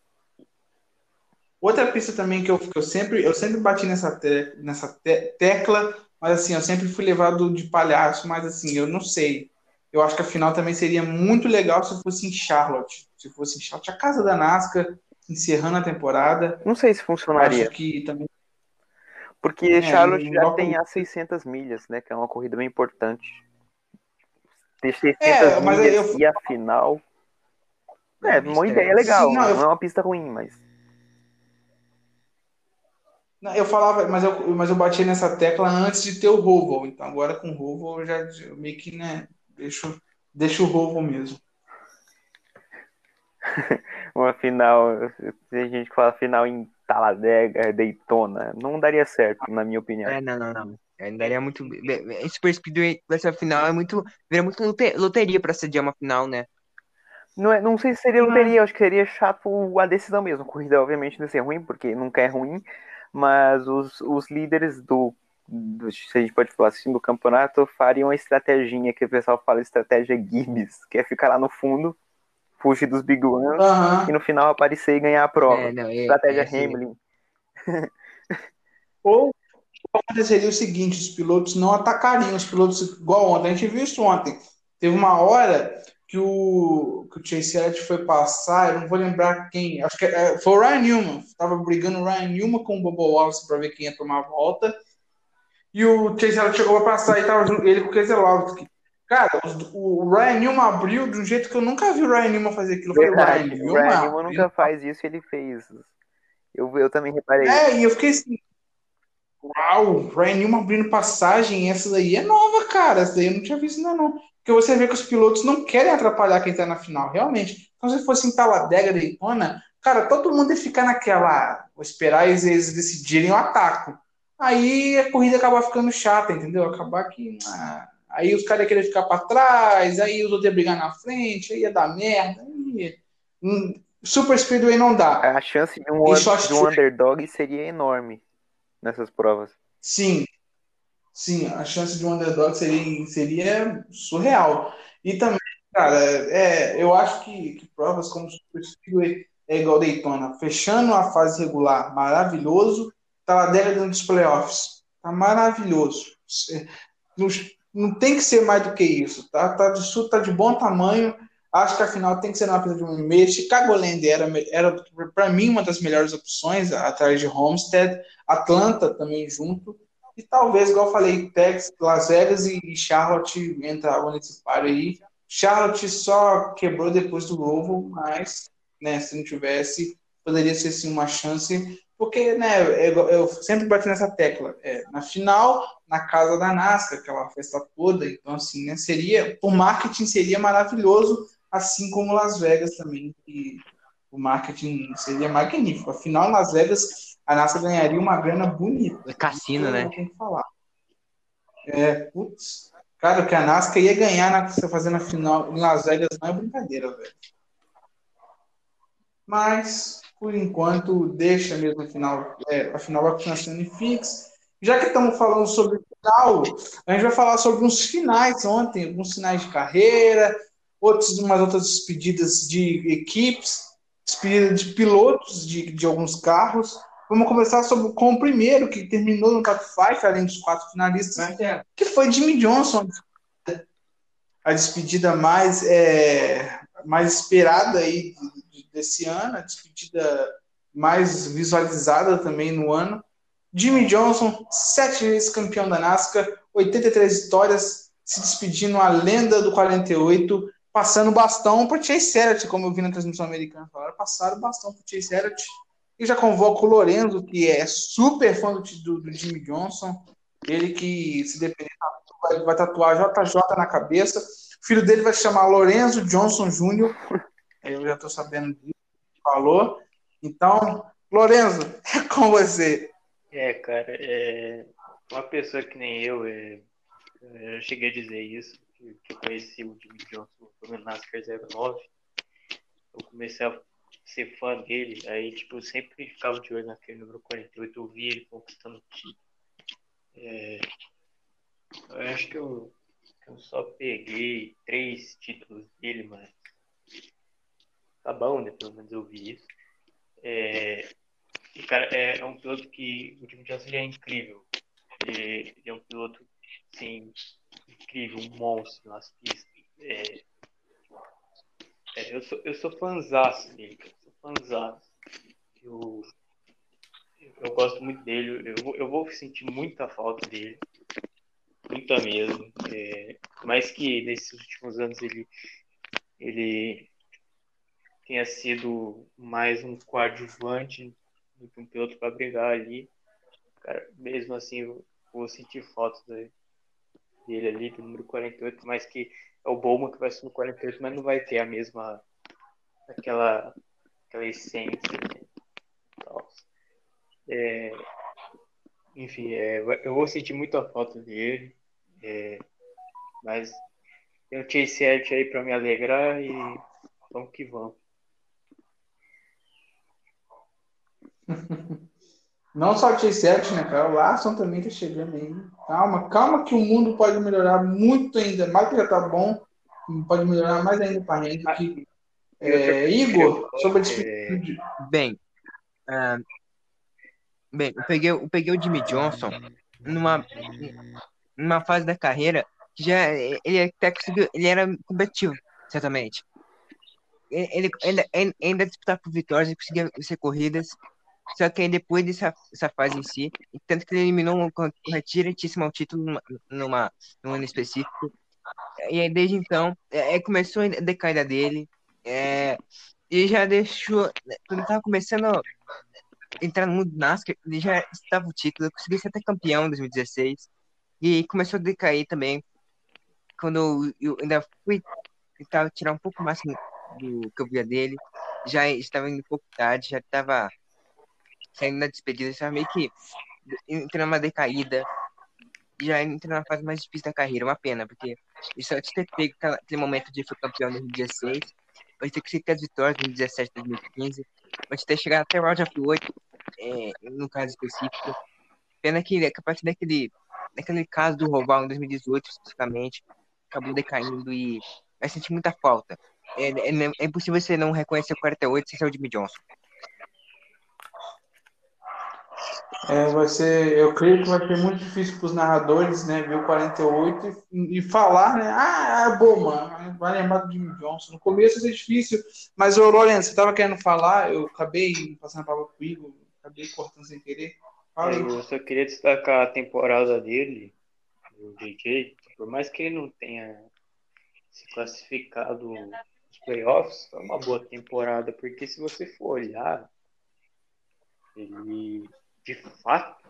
Outra pista também que eu, que eu sempre, eu sempre bati nessa, te- nessa te- tecla, mas assim, eu sempre fui levado de palhaço, mas assim, eu não sei. Eu acho que a final também seria muito legal se fosse em Charlotte. Se fosse em Charlotte, a casa da NASCAR, encerrando a temporada. Não sei se funcionaria, Acho que também. Porque É, Charlotte já tem as 600 milhas, né? Que é uma corrida bem importante. Ter 600 É, milhas eu- e a final. É, É, uma ideia legal. Sim, não, não, eu- é uma pista ruim, mas. Não, Eu falava, mas eu, mas eu bati nessa tecla antes de ter o Roval. Então agora com o Roval eu já eu meio que, né, deixo, deixo o Roval mesmo. Uma final. Tem gente que fala final em Talladega, Daytona. Não daria certo, na minha opinião. É, não, não, não. É, daria muito. Super Speedway, essa final é muito. Vira muito lote- loteria pra sediar uma final, né? Não, é, não sei se seria loteria, acho que seria chato a decisão mesmo. A corrida, obviamente, não ser ruim, porque nunca é ruim, mas os, os líderes do, do- se a gente pode falar assim, do campeonato, fariam a estratégia que o pessoal fala estratégia Gibbs, que é ficar lá no fundo, fugir dos Big Ones e no final aparecer e ganhar a prova. É, não, é, estratégia é, sim. Hamlin. Ou aconteceria o seguinte, os pilotos não atacariam os pilotos igual ontem. A gente viu isso ontem. Teve uma hora que o, que o Chase Elliott foi passar, eu não vou lembrar quem, acho que é, foi o Ryan Newman. Tava brigando o Ryan Newman com o Bobo Wallace para ver quem ia tomar a volta. E o Chase Elliott chegou para passar e tava junto- ele com o Keselowski. Cara, os- o Ryan Newman abriu de um jeito que eu nunca vi o Ryan Newman fazer aquilo. Falei, Verdade, Ryan o Newman Ryan Newman nunca faz isso, ele fez. Eu, eu também reparei. É, e eu fiquei assim. Uau, Ryan Newman abrindo passagem, essa daí é nova, cara. Essa daí eu não tinha visto ainda, não. Porque você vê que os pilotos não querem atrapalhar quem tá na final, realmente. Então, se fosse em Talladega, Daytona, cara, todo mundo ia ficar naquela. Vou esperar eles, eles decidirem o ataque. Aí a corrida acaba ficando chata, entendeu? Acabar que. ah, aí os caras iam querer ficar para trás, aí os outros iam brigar na frente, aí ia dar merda. Aí... Super Speedway não dá. A chance de um, Isso un- acho de um underdog seria enorme nessas provas. Sim, sim, a chance de um underdog seria, seria surreal. E também, cara, é, eu acho que, que provas como Super Speedway é igual Daytona, fechando a fase regular, maravilhoso, tá lá dentro dos playoffs, tá maravilhoso. É, Não, tem que ser mais do que isso, tá? Tá su- tá de bom tamanho. Acho que a final tem que ser numa pista de um meio. Chicagoland era, era para mim, uma das melhores opções, atrás de Homestead. Atlanta também junto. E talvez, igual eu falei, Texas, Las Vegas e Charlotte entravam nesse páreo aí. Charlotte só quebrou depois do Roval, mas né, se não tivesse, poderia ser sim uma chance. Porque né, eu, eu sempre bati nessa tecla. É, na final, na casa da NASCAR, aquela festa toda. Então, assim, né, seria, o marketing seria maravilhoso, assim como Las Vegas também, que o marketing seria magnífico. Afinal, Las Vegas, a NASCAR ganharia uma grana bonita. Cassino, Isso né? tenho que falar. É, putz. Cara, o que a NASCAR ia ganhar na, você fazendo a final em Las Vegas não é brincadeira, velho. Mas, por enquanto, deixa mesmo a final. É, a final vai continuar sendo em fix. Já que estamos falando sobre o final, a gente vai falar sobre uns finais ontem, alguns finais de carreira, outros, umas outras despedidas de equipes, despedida de pilotos de, de alguns carros. Vamos começar sobre, com o primeiro, que terminou no top 5, além dos quatro finalistas, que foi Jimmy Johnson. A despedida mais, é, mais esperada aí desse ano, a despedida mais visualizada também no ano. Jimmy Johnson, sete vezes campeão da NASCAR, 83 vitórias, se despedindo a lenda do 48, passando bastão para Chase Elliott, como eu vi na transmissão americana falar, passaram bastão para Chase Elliott. E já convoco o Lorenzo, que é super fã do, do, do Jimmy Johnson, ele que, se depender, vai, vai tatuar JJ na cabeça. O filho dele vai se chamar Lorenzo Johnson Jr. Eu já estou sabendo disso, falou. Então, Lorenzo, é com você. É, cara, é uma pessoa que nem eu, é, eu cheguei a dizer isso, que, que eu conheci o Jimmy Johnson no NASCAR 09. Eu comecei a ser fã dele, aí, tipo, eu sempre ficava de olho naquele número 48, eu via ele conquistando o título. É, eu acho que eu, eu só peguei três títulos dele, mas tá bom, né? Pelo menos eu vi isso. É, e, cara, é, é um piloto que o Jimmy é incrível. Ele, ele, é um piloto, assim, incrível, um monstro nas pistas. É, é, eu sou, eu sou fãzaço dele, eu sou. Eu, eu gosto muito dele, eu, eu vou sentir muita falta dele, muita mesmo. É, mais que nesses últimos anos ele, ele tenha sido mais um coadjuvante do que um piloto para brigar ali. Cara, mesmo assim, eu vou sentir falta dele ali, do número 48, mais que é o Bowman que vai ser no 48, mas não vai ter a mesma aquela, aquela essência. Né? É, enfim, é, eu vou sentir muita falta dele, é, mas tem o Chase Elliott aí para me alegrar e vamos que vamos. Não só o Chase Elliott, né, cara? O Larson também tá chegando aí. Calma, calma que o mundo pode melhorar muito ainda, mais que já tá bom, pode melhorar mais ainda para gente. É, Igor, sobre a dificuldade. Bem, uh, bem, eu peguei, eu peguei o Jimmy Johnson numa, numa fase da carreira que já ele até conseguiu, ele era competitivo, certamente. Ele, ele ainda, ainda disputava por vitórias, e conseguia vencer corridas, só que aí depois dessa, dessa fase em si, tanto que ele eliminou um corrente direitíssimo ao título numa, numa, num ano específico. E aí desde então, é, começou a decaída dele, é, e já deixou. Quando estava começando a entrar no mundo NASCAR, ele já estava o título, conseguiu ser até campeão em 2016. E começou a decair também. Quando eu ainda fui tentar tirar um pouco mais do que eu via dele, já estava indo um pouco tarde, já estava saindo na despedida, já meio que entrando numa decaída. Já entrando na fase mais difícil da carreira, uma pena, porque isso antes de ter pego aquele momento de foi campeão em 2016 vai ter que ser as vitórias em 2017 2015. Vai ter chegado até o round of 8, é, no caso específico. Pena que a partir daquele, daquele caso do Roval em 2018, especificamente, acabou decaindo e vai sentir muita falta. É, é, é impossível você não reconhecer o 48 sem ser o Jimmy Johnson. É, vai ser, eu creio que vai ser muito difícil para os narradores, né, ver o 48 e, e falar, né, ah, é bom, mano, vai lembrar do Jimmy Johnson. No começo ser difícil, mas, ô, Lourenço, você estava querendo falar, eu acabei passando a palavra pro Igor, acabei cortando sem querer. Fala. Eu só queria destacar a temporada dele, o JJ, por mais que ele não tenha se classificado nos playoffs, foi uma boa temporada, porque se você for olhar, ele de fato,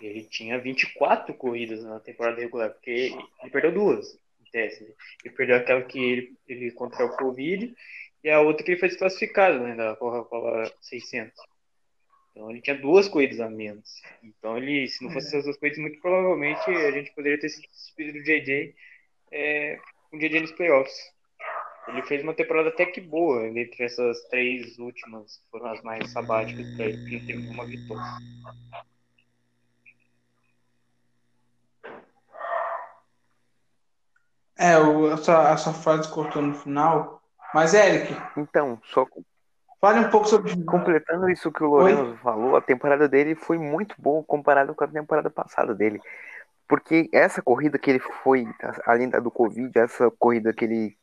ele tinha 24 corridas na temporada regular, porque ele perdeu duas, em tese. Né? Ele perdeu aquela que ele, ele contraiu o Covid e a outra que ele foi desclassificado, né, da Coca-Cola 600. Então ele tinha duas corridas a menos. Então ele, se não fosse essas duas corridas, muito provavelmente a gente poderia ter se despedido do JJ é, o JJ nos playoffs. Ele fez uma temporada até que boa, entre essas três últimas, foram as mais sabáticas para ele, porque ele teve uma vitória. É, o, essa, essa fase cortou no final. Mas, Eric. Então, só. Fale um pouco sobre. Completando isso que o Lourenço falou, a temporada dele foi muito boa comparada com a temporada passada dele. Porque essa corrida que ele foi, além da do Covid, essa corrida que ele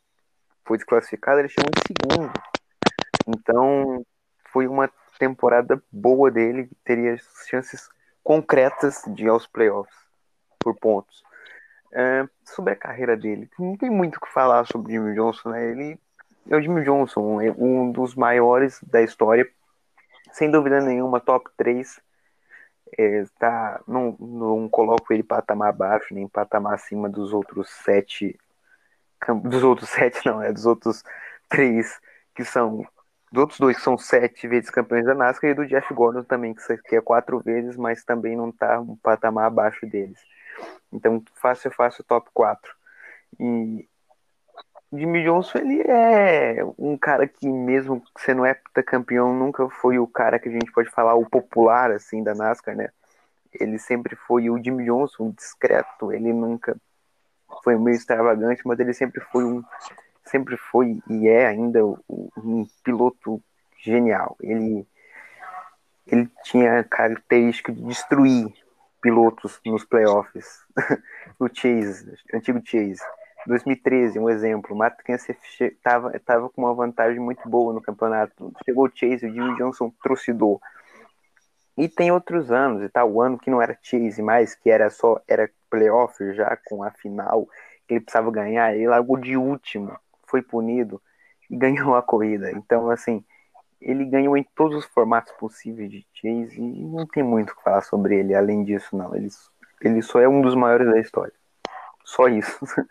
foi desclassificado, ele chegou em segundo. Então, foi uma temporada boa dele, teria chances concretas de ir aos playoffs por pontos. É, sobre a carreira dele, não tem muito o que falar sobre o Jimmy Johnson, né? Ele é o Jimmy Johnson, é um dos maiores da história, sem dúvida nenhuma, top 3. É, tá, não, não coloco ele patamar abaixo, nem patamar acima dos outros sete dos outros sete, não, é dos outros três que são. Dos outros dois que são sete vezes campeões da NASCAR e do Jeff Gordon também, que é quatro vezes, mas também não está um patamar abaixo deles. Então, fácil, fácil, top 4. E Jimmy Johnson, ele é um cara que, mesmo sendo heptacampeão, nunca foi o cara que a gente pode falar o popular, assim, da NASCAR, né? Ele sempre foi o Jimmy Johnson, discreto. Ele nunca foi meio extravagante, mas ele sempre foi um, sempre foi e é ainda um piloto genial. Ele, ele tinha a característica de destruir pilotos nos playoffs. no Chase, antigo Chase. 2013, um exemplo, o Kenseth estava tava com uma vantagem muito boa no campeonato. Chegou o Chase, o Jimmy Johnson trucidou. E tem outros anos e tal, o ano que não era Chase mais, que era só era playoff já com a final, que ele precisava ganhar, ele largou de último, foi punido e ganhou a corrida. Então, assim, ele ganhou em todos os formatos possíveis de Chase e não tem muito o que falar sobre ele além disso, não. Ele, ele só é um dos maiores da história. Só isso.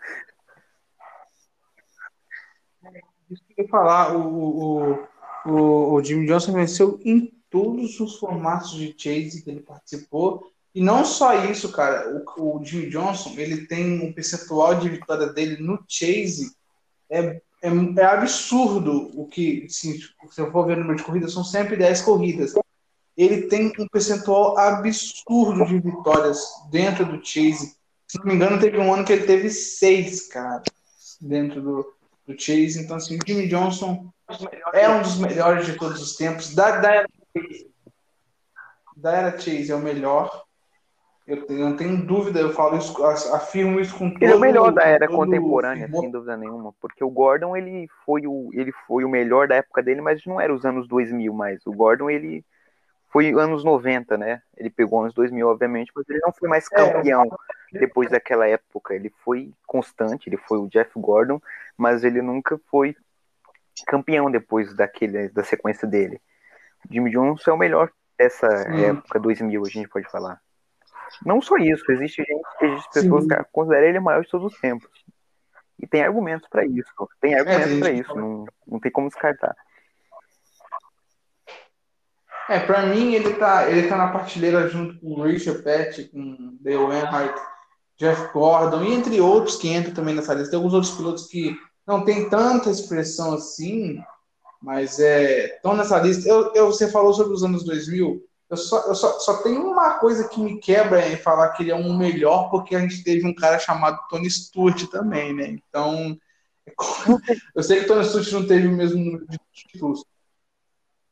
Isso que eu ia falar, o, o, o, o Jimmy Johnson venceu em todos os formatos de Chase que ele participou. E não só isso, cara. O, o Jimmy Johnson, ele tem um percentual de vitória dele no Chase é, é, é absurdo o que, assim, se eu for ver o número de corridas, são sempre 10 corridas. Ele tem um percentual absurdo de vitórias dentro do Chase. Se não me engano, teve um ano que ele teve seis, cara, dentro do, do Chase. Então, assim, o Jimmy Johnson é um dos melhores de todos os tempos. Da, da, era, da era Chase é o melhor. Eu, eu não tenho dúvida, eu falo isso, afirmo isso com todo Ele é o melhor da era contemporânea, sem dúvida nenhuma, porque o Gordon ele foi o ele foi o melhor da época dele, mas não era os anos 2000 mais. O Gordon ele foi anos 90, né? Ele pegou anos 2000, obviamente, mas ele não foi mais é, campeão é, depois daquela época. Ele foi constante, ele foi o Jeff Gordon, mas ele nunca foi campeão depois daquele da sequência dele. Jimmy Johnson é o melhor dessa Sim. época 2000, a gente pode falar. Não só isso, existe gente, existe pessoas Sim. que consideram ele o maior de todos os tempos. E tem argumentos para isso. Tem argumentos é, para isso, não, não tem como descartar. É, para mim ele tá, ele tá na partilheira junto com Richard Petty, com Dale Earnhardt, Jeff Gordon, e entre outros que entram também nessa lista. Tem alguns outros pilotos que não tem tanta expressão assim, mas é, estão nessa lista. Eu, eu, você falou sobre os anos 2000, eu só, eu só, só tenho uma coisa que me quebra em falar que ele é um melhor, porque a gente teve um cara chamado Tony Stewart também, né? Então, eu sei que Tony Stewart não teve o mesmo número de títulos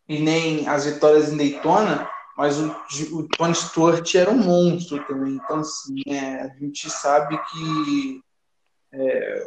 e nem as vitórias em Daytona, mas o, o Tony Stewart era um monstro também. Então, assim, é, a gente sabe que. É,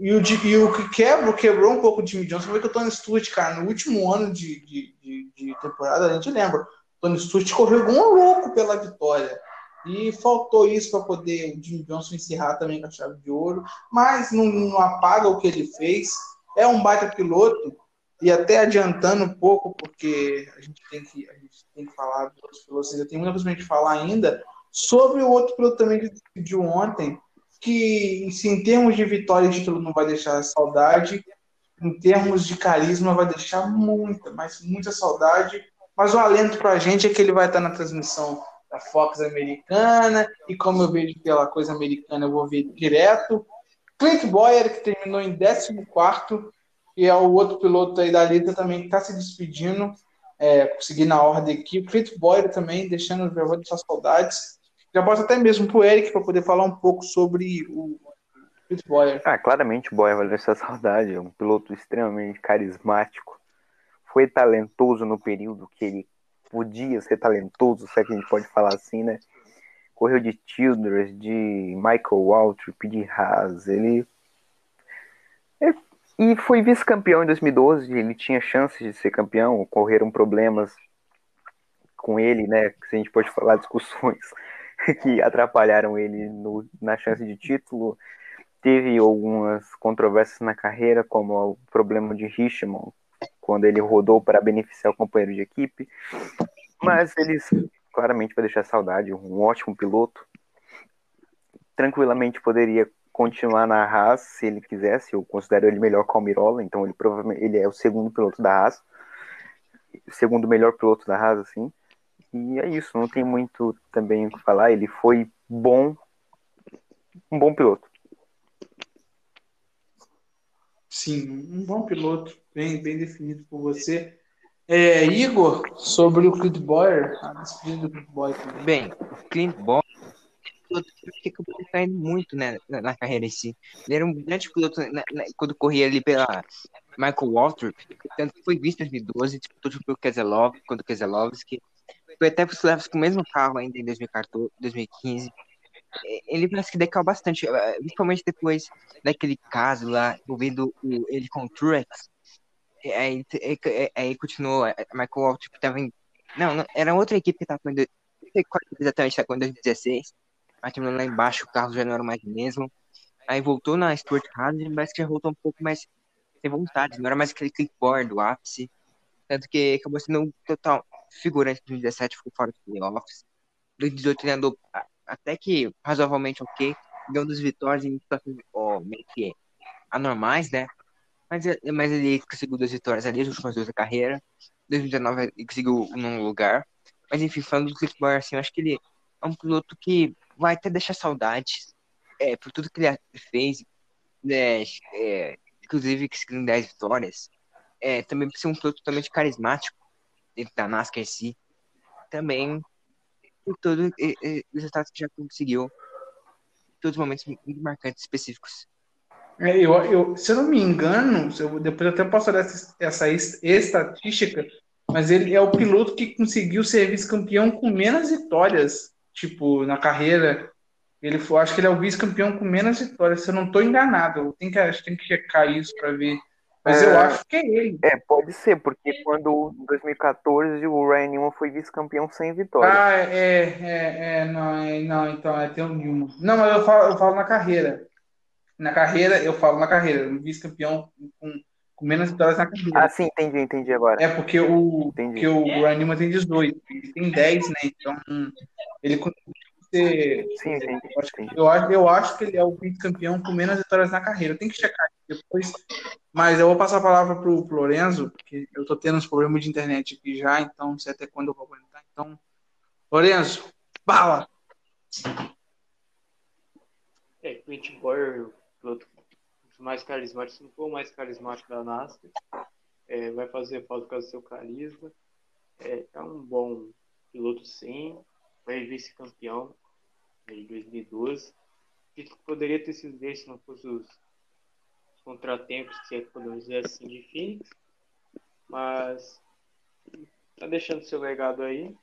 e, o, e o que quebrou, quebrou um pouco o Jimmy Johnson foi que o Tony Stewart, cara, no último ano de, de, de temporada, a gente lembra Tony Stewart correu um louco pela vitória. E faltou isso para poder o Jim Johnson encerrar também com a chave de ouro. Mas não, não, apaga o que ele fez. É um baita piloto. E até adiantando um pouco, porque a gente tem que, a gente tem que falar dos outros pilotos. Eu tenho muita coisa para falar ainda. Sobre o outro piloto também que decidiu ontem. Que, se em termos de vitória e título não vai deixar saudade, em termos de carisma vai deixar muita, mas muita saudade mas o alento para a gente é que ele vai estar na transmissão da Fox americana, e como eu vejo pela coisa americana, eu vou ver direto. Clint Boyer, que terminou em 14, e é o outro piloto aí da lista também que está se despedindo, é, seguindo a ordem aqui. O Clint Boyer também, deixando já vou deixar saudades. Já posso até mesmo para o Eric para poder falar um pouco sobre o Clint Boyer. Ah, claramente o Boyer vai deixar saudade, é um piloto extremamente carismático foi talentoso no período que ele podia ser talentoso, se é que a gente pode falar assim, né? Correu de Childress, de Michael Waltrip, de Haas, ele... ele... E foi vice-campeão em 2012, ele tinha chances de ser campeão, ocorreram problemas com ele, né? Que a gente pode falar discussões que atrapalharam ele no, na chance de título. Teve algumas controvérsias na carreira, como o problema de Richmond, quando ele rodou para beneficiar o companheiro de equipe. Mas ele claramente vai deixar saudade, um ótimo piloto. Tranquilamente poderia continuar na Haas se ele quisesse. Eu considero ele melhor que o Almirola, então ele provavelmente ele é o segundo piloto da Haas. Segundo melhor piloto da Haas, assim. E é isso, não tem muito também o que falar. Ele foi bom, um bom piloto. Sim, um bom piloto, bem, bem definido por você. É, Igor, sobre o Clint Boyer, a despedida do Clint Boyer também. Bem, o Clint Boyer que acabou caindo muito né, na, na, carreira em si. Ele era um grande piloto né, né, quando corria ali pela Michael Waltrip, tanto que foi visto em 2012, disputou pelo Keselov, quando Keselowski foi até para os com o mesmo carro ainda em 2014, 2015. Ele parece que decaiu bastante, eh, principalmente depois daquele caso lá envolvendo ele com o Truex. Aí, aí, continuou, a Michael Waltrip estava em. Não, não, era outra equipe que estava com. Não sei qual exatamente, estava com 2016 Aí terminou lá embaixo, o carro já não era mais mesmo. Aí voltou na Stuart Haas, mas que já voltou um pouco mais sem vontade, não era mais aquele clipboard do ápice. Tanto que acabou sendo um total figurante de 2017, ficou fora dos playoffs. 2018 ele andou até que razoavelmente ok, ganhou duas vitórias em situações oh, meio que anormais, né? Mas, mas ele conseguiu duas vitórias ali, as últimas duas da carreira. 2019 ele conseguiu um lugar. Mas enfim, falando do Clickboard, assim, eu acho que ele é um piloto que vai até deixar saudades é, por tudo que ele fez, né, é, inclusive conseguindo 10 vitórias. É, também por ser um piloto totalmente carismático dentro da NASCAR em si. Também por todos os resultados que já conseguiu, todos os momentos marcantes específicos. É, eu, eu, se eu não me engano, eu, depois eu até posso olhar essa, essa estatística, mas ele é o piloto que conseguiu ser vice-campeão com menos vitórias tipo, na carreira. Ele foi, acho que ele é o vice-campeão com menos vitórias, se eu não estou enganado. Tenho que, acho, tenho que checar isso para ver. Mas é, eu acho que é ele. É, pode ser, porque quando em 2014 o Ryan Newman foi vice-campeão sem vitória. Ah, é, é, é, não, é, não, então é tem o Newman. Não, mas eu falo, eu falo na carreira. Na carreira, eu falo na carreira, vice-campeão com, com menos vitórias na carreira. Ah, sim, entendi, entendi agora. É porque o, porque o Ryan Newman tem 18, ele tem 10, né? Então ele ser. Sim, sim, eu, acho, eu acho que ele é o vice-campeão com menos vitórias na carreira. Tem que checar depois. Mas eu vou passar a palavra para o Lorenzo, porque eu estou tendo uns problemas de internet aqui já, então não sei até quando eu vou aguentar. Então, Lorenzo, bala! É, Clint Boyer, piloto mais carismático, se não for o mais carismático da NASCAR, é, vai fazer falta por causa do seu carisma. É, é um bom piloto, sim foi vice-campeão em 2012. que poderia ter sido desse se não fosse os, os contratempos, se é que podemos dizer assim, de Phoenix. Mas tá deixando seu legado aí.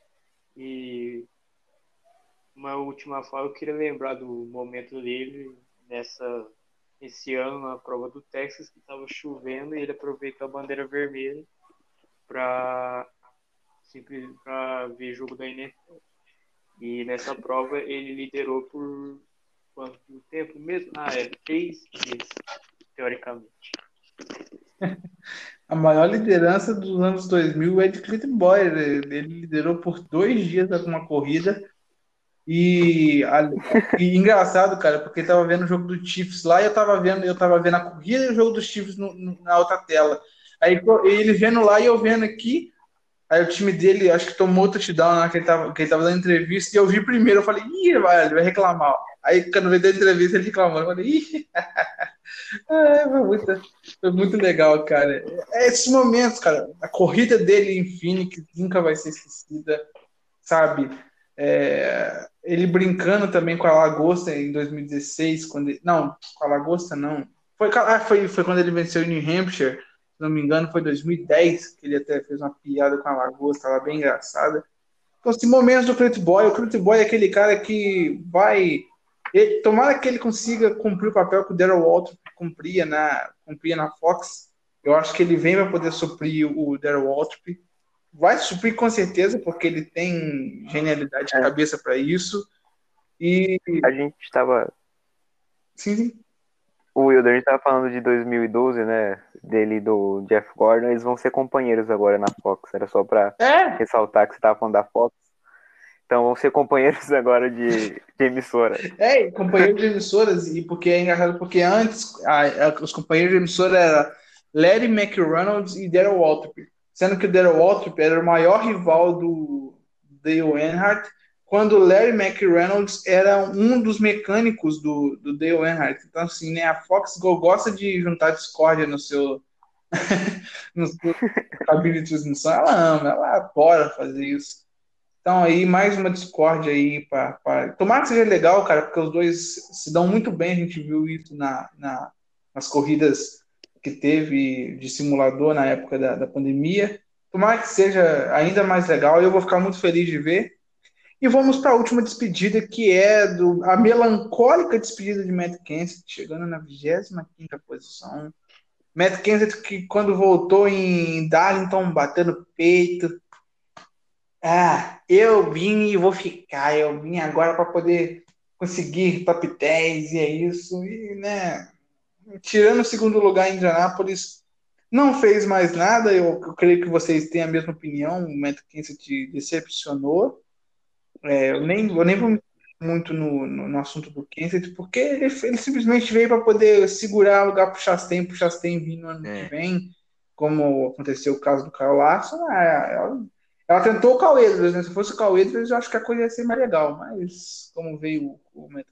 E uma última fala, eu queria lembrar do momento dele nessa esse ano na prova do Texas que estava chovendo e ele aproveitou a bandeira vermelha para para ver jogo da NFL. E nessa prova ele liderou por quanto tempo mesmo? Ah, é três dias, teoricamente. A maior liderança dos anos 2000 é de Clinton Boyer. Ele liderou por dois dias uma corrida. E, e engraçado, cara, porque tava vendo o jogo do Chiefs lá e eu tava vendo, eu tava vendo a corrida e o jogo dos Chiefs no, no, na outra tela. Aí ele vendo lá e eu vendo aqui, Aí o time dele, acho que tomou touchdown na que ele tava, que ele tava dando entrevista, e eu vi primeiro, eu falei, ih, vai, ele vai reclamar. Aí quando veio da entrevista, ele reclamou, eu falei, ih, é, foi, muito, foi muito legal, cara. É esses momentos, cara, a corrida dele em Phoenix nunca vai ser esquecida, sabe? É, ele brincando também com a Lagosta em 2016, quando ele, não, com a Lagosta não, foi, ah, foi, foi quando ele venceu em New Hampshire, não me engano, foi 2010 que ele até fez uma piada com a Lagoa, estava bem engraçada. Então, assim, momentos do Crit Boy, o Crit Boy é aquele cara que vai. Ele, tomara que ele consiga cumprir o papel que o Daryl Walter cumpria na, cumpria na Fox. Eu acho que ele vem para poder suprir o Daryl Walter. Vai suprir com certeza, porque ele tem genialidade de é. cabeça para isso. E. A gente estava. Sim, sim. O Wilder, a gente tava falando de 2012, né? Dele do Jeff Gordon, eles vão ser companheiros agora na Fox. Era só pra é. ressaltar que você tava falando da Fox. Então vão ser companheiros agora de, de emissora. É, companheiros de emissoras, e porque é engraçado, porque antes a, a, os companheiros de emissora eram Larry McReynolds e Daryl Waltrip. Sendo que o Daryl Waltrip era o maior rival do Dale Earnhardt quando Larry McReynolds era um dos mecânicos do, do Dale Earnhardt. Então, assim, né, a Fox gosta de juntar discórdia no seu, no seu cabine de transmissão. Ela ama, ela adora fazer isso. Então, aí, mais uma discórdia aí para. Tomara que seja legal, cara, porque os dois se dão muito bem. A gente viu isso na, na nas corridas que teve de simulador na época da, da pandemia. Tomara que seja ainda mais legal. Eu vou ficar muito feliz de ver. E vamos para a última despedida, que é do, a melancólica despedida de Matt Kenseth, chegando na 25 posição. Matt Kenseth, que quando voltou em Darlington, batendo peito. Ah, eu vim e vou ficar. Eu vim agora para poder conseguir top 10, e é isso. E, né, tirando o segundo lugar em Indianápolis, não fez mais nada. Eu, eu creio que vocês têm a mesma opinião. O Matt Kenseth decepcionou. É, eu, nem, eu nem vou muito no, no, no, assunto do Kenseth, porque ele, ele simplesmente veio para poder segurar o lugar para o Chastain, para o Chastain vir no ano é. que vem, como aconteceu o caso do Carl Larson. É, ela, ela, tentou o Edwards, né? Se fosse o Edwards, eu acho que a coisa ia ser mais legal, mas como veio o, o Matt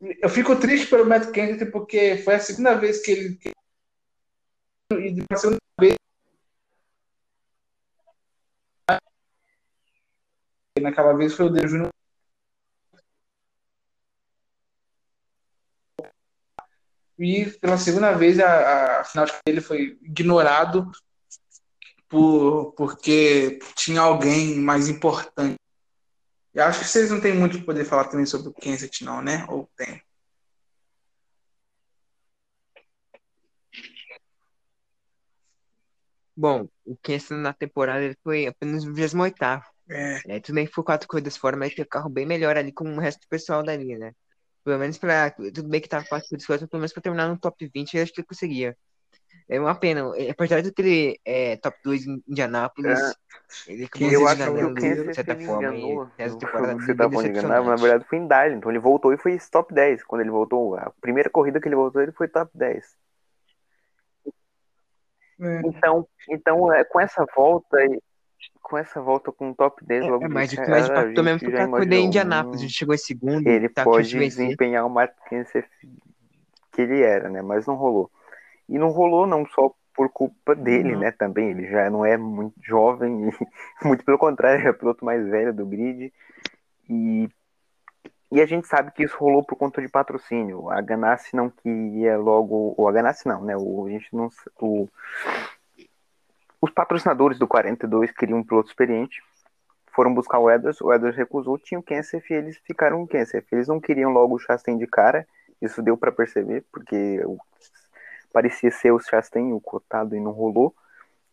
eu fico triste pelo Matt Kenseth porque foi a segunda vez que ele e a segunda vez naquela vez foi o De Júnior e pela segunda vez a, a final dele foi ignorado por, porque tinha alguém mais importante. Eu acho que vocês não têm muito poder falar também sobre o Kenseth, não, né? Ou tem? Bom, o Kenseth na temporada ele foi apenas o 28 é. é. Tudo bem que foi quatro corridas fora, mas tem um carro bem melhor ali com o resto do pessoal dali, né? Pelo menos pra. Tudo bem que tava quatro corridas fora, mas pelo menos pra terminar no top 20, eu acho que ele conseguia. É uma pena. Apesar de ter ele é, top 2 em Indianápolis, é. ele acabou eu acho que o de certa forma. Enganou, e, você tá falando enganar, na verdade foi em Darlington. Então ele voltou e foi top 10. Quando ele voltou, a primeira corrida que ele voltou, ele foi top 10. É. Então, então é, com essa volta, com essa volta com o top 10 logo é, mas, cara, mas impactou mesmo porque a corrida em Indianápolis, a gente chegou em segundo. Ele tá pode desempenhar o Mark que ele era, né? Mas não rolou. E não rolou não só por culpa dele, uhum. né? Também ele já não é muito jovem, e, muito pelo contrário, é o piloto mais velho do grid. E, e a gente sabe que isso rolou por conta de patrocínio. A Ganassi não queria logo, ou a Ganassi não, né? O, a gente não, o, os patrocinadores do 42 queriam um piloto experiente, foram buscar o Edwards, o Edwards recusou, tinha o Kenseth e eles ficaram com o Kenseth. Eles não queriam logo o Chastain de cara, isso deu para perceber, porque parecia ser o Chastain, o cotado, e não rolou.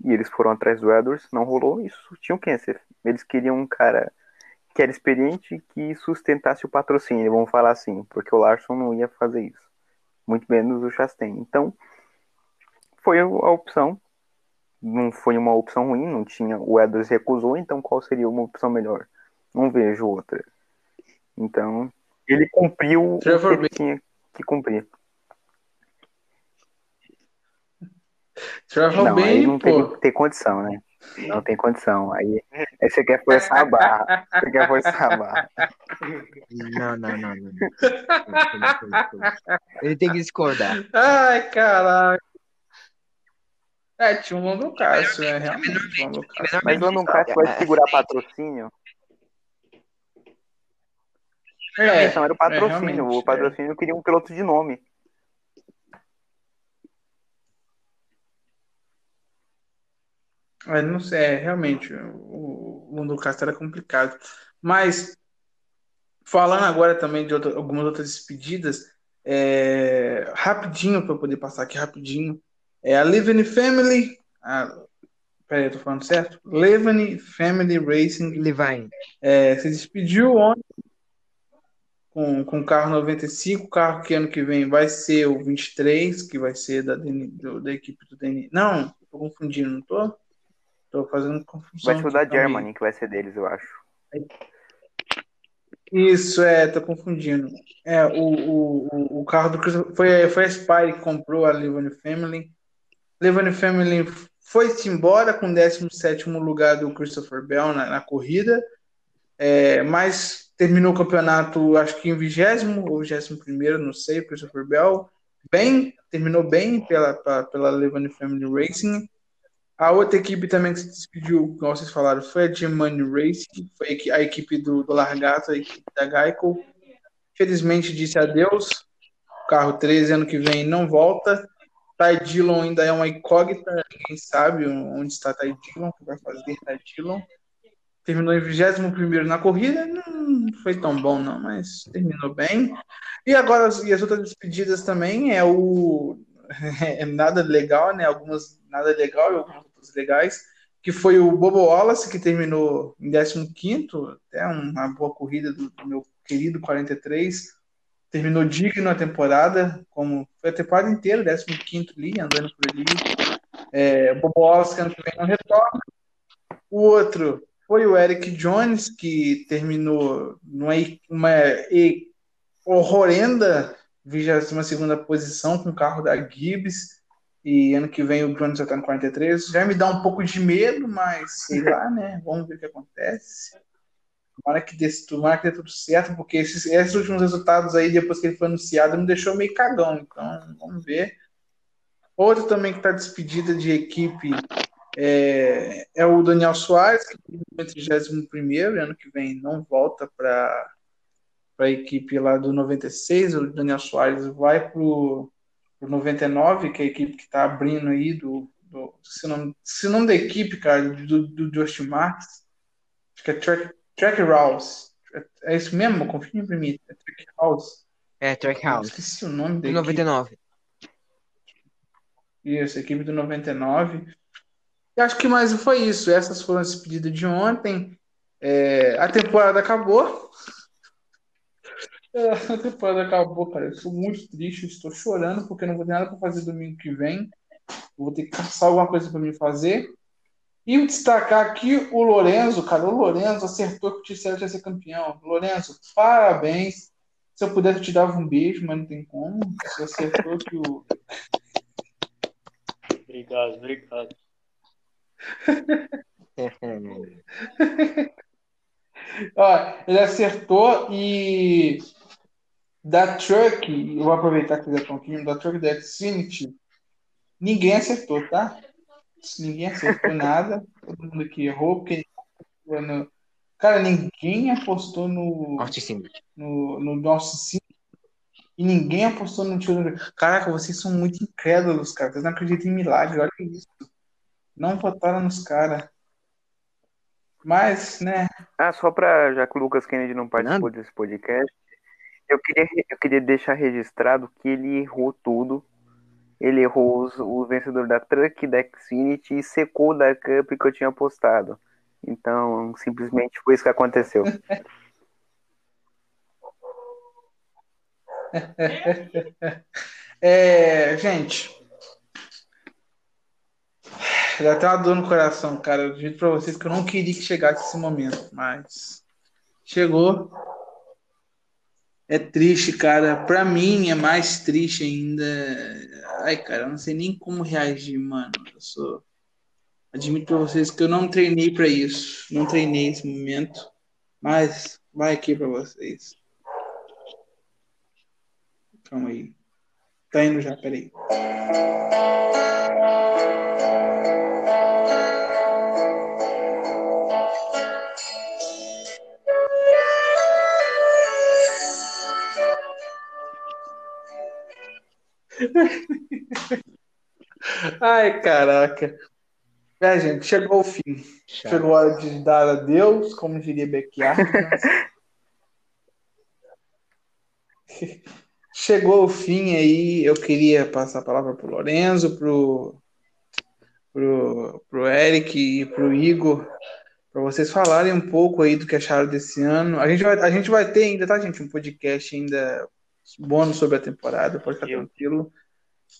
E eles foram atrás do Edwards, não rolou, isso tinha o Kenseth. Eles queriam um cara que era experiente que sustentasse o patrocínio, vamos falar assim, porque o Larson não ia fazer isso. Muito menos o Chastain. Então, foi a opção. Não foi uma opção ruim, não tinha. O Edwards recusou, então qual seria uma opção melhor? Não vejo outra. Então, ele cumpriu Trevor o que ele tinha que cumprir. Trevor não, aí não tem, tem condição, né? Não tem condição. Aí, aí você quer forçar a barra. Você quer forçar a barra. Não, não, não. não. Ele tem que discordar. Ai, caraca. É, tinha um London Cássio, é, realmente. Mas o London Cássio vai segurar patrocínio? É, a questão era o patrocínio. É, o patrocínio é. queria um piloto de nome. É, não sei, é, realmente, o, o mundo do Castro era complicado. Mas, falando agora também de outra, algumas outras despedidas, é, rapidinho, para poder passar aqui rapidinho, é a Living Family, a, peraí, eu tô falando certo? Living Family Racing Levine. É, se despediu ontem com, com o carro 95, o carro que ano que vem vai ser o 23, que vai ser da, do, da equipe do DN. Não, tô confundindo, não tô? Tô fazendo confusão. Vai ser o da Germany, que vai ser deles, eu acho. Isso, é, tô confundindo. É, o, o, o carro do foi, foi a Spire que comprou a Livani Family. Livani Family foi-se embora com o 17 lugar do Christopher Bell na, na corrida. É, mas terminou o campeonato, acho que em vigésimo ou vigésimo primeiro, não sei, Super Bell. Bem, terminou bem pela, pela, pela Levante Family Racing. A outra equipe também que se despediu, como vocês falaram, foi a Germany Racing, foi a equipe do, do Largato, a equipe da Geico. Felizmente disse adeus. O carro 13 ano que vem não volta. Ty Dillon ainda é uma incógnita, ninguém sabe onde está Ty Dillon, o que vai fazer Ty Dillon. Terminou em 21 na corrida, não foi tão bom, não, mas terminou bem. E agora, e as outras despedidas também é o. É nada legal, né? Algumas nada legal e algumas outras legais, que foi o Bobo Wallace, que terminou em 15, até uma boa corrida do, do meu querido 43 terminou digno a temporada, como foi a temporada inteira, 15 ali, andando por ali. É, o Bobo Wallace, que ano que vem não retorna. O outro foi o Eric Jones, que terminou numa uma horrenda 22 segunda posição com o carro da Gibbs. E ano que vem o Jones já está no 43. Já me dá um pouco de medo, mas sei lá, né? Vamos ver o que acontece. Tomara que dê, tomara que dê tudo certo, porque esses, esses últimos resultados aí, depois que ele foi anunciado, me deixou meio cagão. Então, vamos ver. Outro também que está despedida de equipe é, é, o Daniel Soares, que o 31 ano que vem não volta para a equipe lá do 96. O Daniel Soares vai para o 99, que é a equipe que está abrindo aí do. do se, não, se não da equipe, cara, do, do Josh Marks. Acho que é Track, Track House. É isso mesmo? Confia em mim. É Track House. É, Track House. esqueci o nome dele. 99. Isso, equipe do 99. E acho que mais foi isso. Essas foram as despedidas de ontem. É, a temporada acabou. É, a temporada acabou, cara. Eu estou muito triste, estou chorando porque não vou ter nada para fazer domingo que vem. Vou ter que caçar alguma coisa para me fazer. E destacar aqui o Lorenzo, cara. O Lorenzo acertou que o Ticelo ia ser campeão. Lorenzo, parabéns. Se eu pudesse, eu te dava um beijo, mas não tem como. Você acertou que o. Obrigado, obrigado. Ó, ele acertou e da Truck, eu vou aproveitar que ele é pouquinho, da Truck da Xfinity, ninguém acertou, tá? Ninguém acertou nada. Todo mundo aqui errou, porque no... Cara, ninguém apostou no. No, no nosso sim. E ninguém apostou no tio. Caraca, vocês são muito incrédulos, cara. Vocês não acreditam em milagre, olha isso. Não votaram nos caras. Mas, né? Ah, só pra. Já que o Lucas Kennedy não participou desse podcast, eu queria, eu queria deixar registrado que ele errou tudo ele errou os, o vencedor da Truck, da Xfinity e secou da Cup que eu tinha apostado. Então, simplesmente foi isso que aconteceu. é, gente, dá até uma dor no coração, cara. Eu digo pra vocês que eu não queria que chegasse esse momento, mas chegou. É triste, cara. Pra mim é mais triste ainda. Ai, cara, eu não sei nem como reagir, mano. Eu sou. Admito pra vocês que eu não treinei pra isso. Não treinei esse momento. Mas vai aqui pra vocês. Calma aí. Tá indo já, peraí. Ai, caraca. É, gente, chegou o fim. Chegou a hora de dar adeus, como diria Becchiar. chegou o fim aí. Eu queria passar a palavra pro Lorenzo, pro, pro, pro Eric e pro Igor, para vocês falarem um pouco aí do que acharam desse ano. A gente vai, a gente vai ter ainda, tá, gente, um podcast ainda bônus sobre a temporada, pode ficar tranquilo.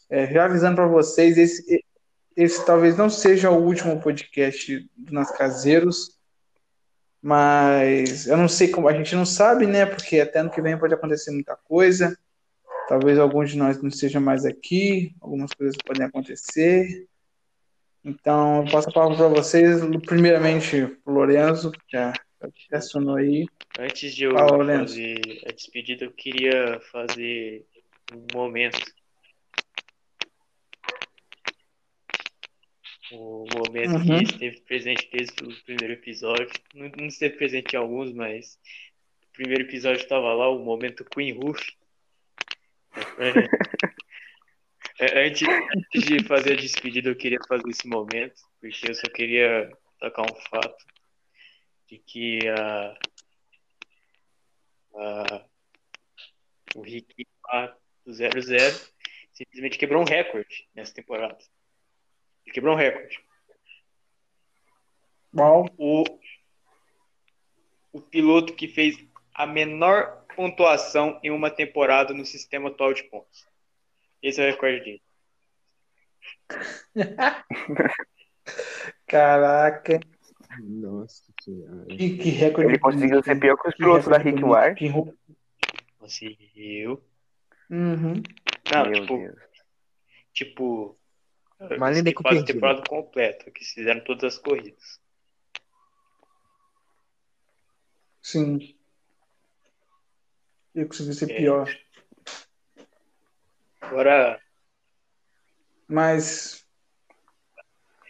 É, já avisando para vocês, esse, esse talvez não seja o último podcast do Nas Caseiros, mas eu não sei como, a gente não sabe, né? Porque até ano que vem pode acontecer muita coisa. Talvez alguns de nós não estejam mais aqui, algumas coisas podem acontecer. Então, eu passo a palavra para vocês, primeiramente, para o Lorenzo, que já Acionou aí. Antes de eu Lourenço. fazer a despedida, eu queria fazer um momento. O momento Uhum. que esteve presente desde o primeiro episódio. Não, não esteve presente em alguns, mas o primeiro episódio estava lá, o momento Queen Roof. É, Antes, antes de fazer a despedida, eu queria fazer esse momento, porque eu só queria tocar um fato de que a, a, o Rick lá do 0-0 simplesmente quebrou um recorde nessa temporada. Ele quebrou um recorde. Uau. O, o piloto que fez a menor pontuação em uma temporada no sistema atual de pontos. Esse é o recorde dele. Caraca, Nossa senhora. que, que recorde. Ele conseguiu ser pior que os pilotos da Rick Ward. Conseguiu. Uhum. Não, Meu tipo, Deus. tipo. Uma linda que faz a temporada completa, que fizeram todas as corridas. Sim. Eu consegui ser É. pior. Agora, Mas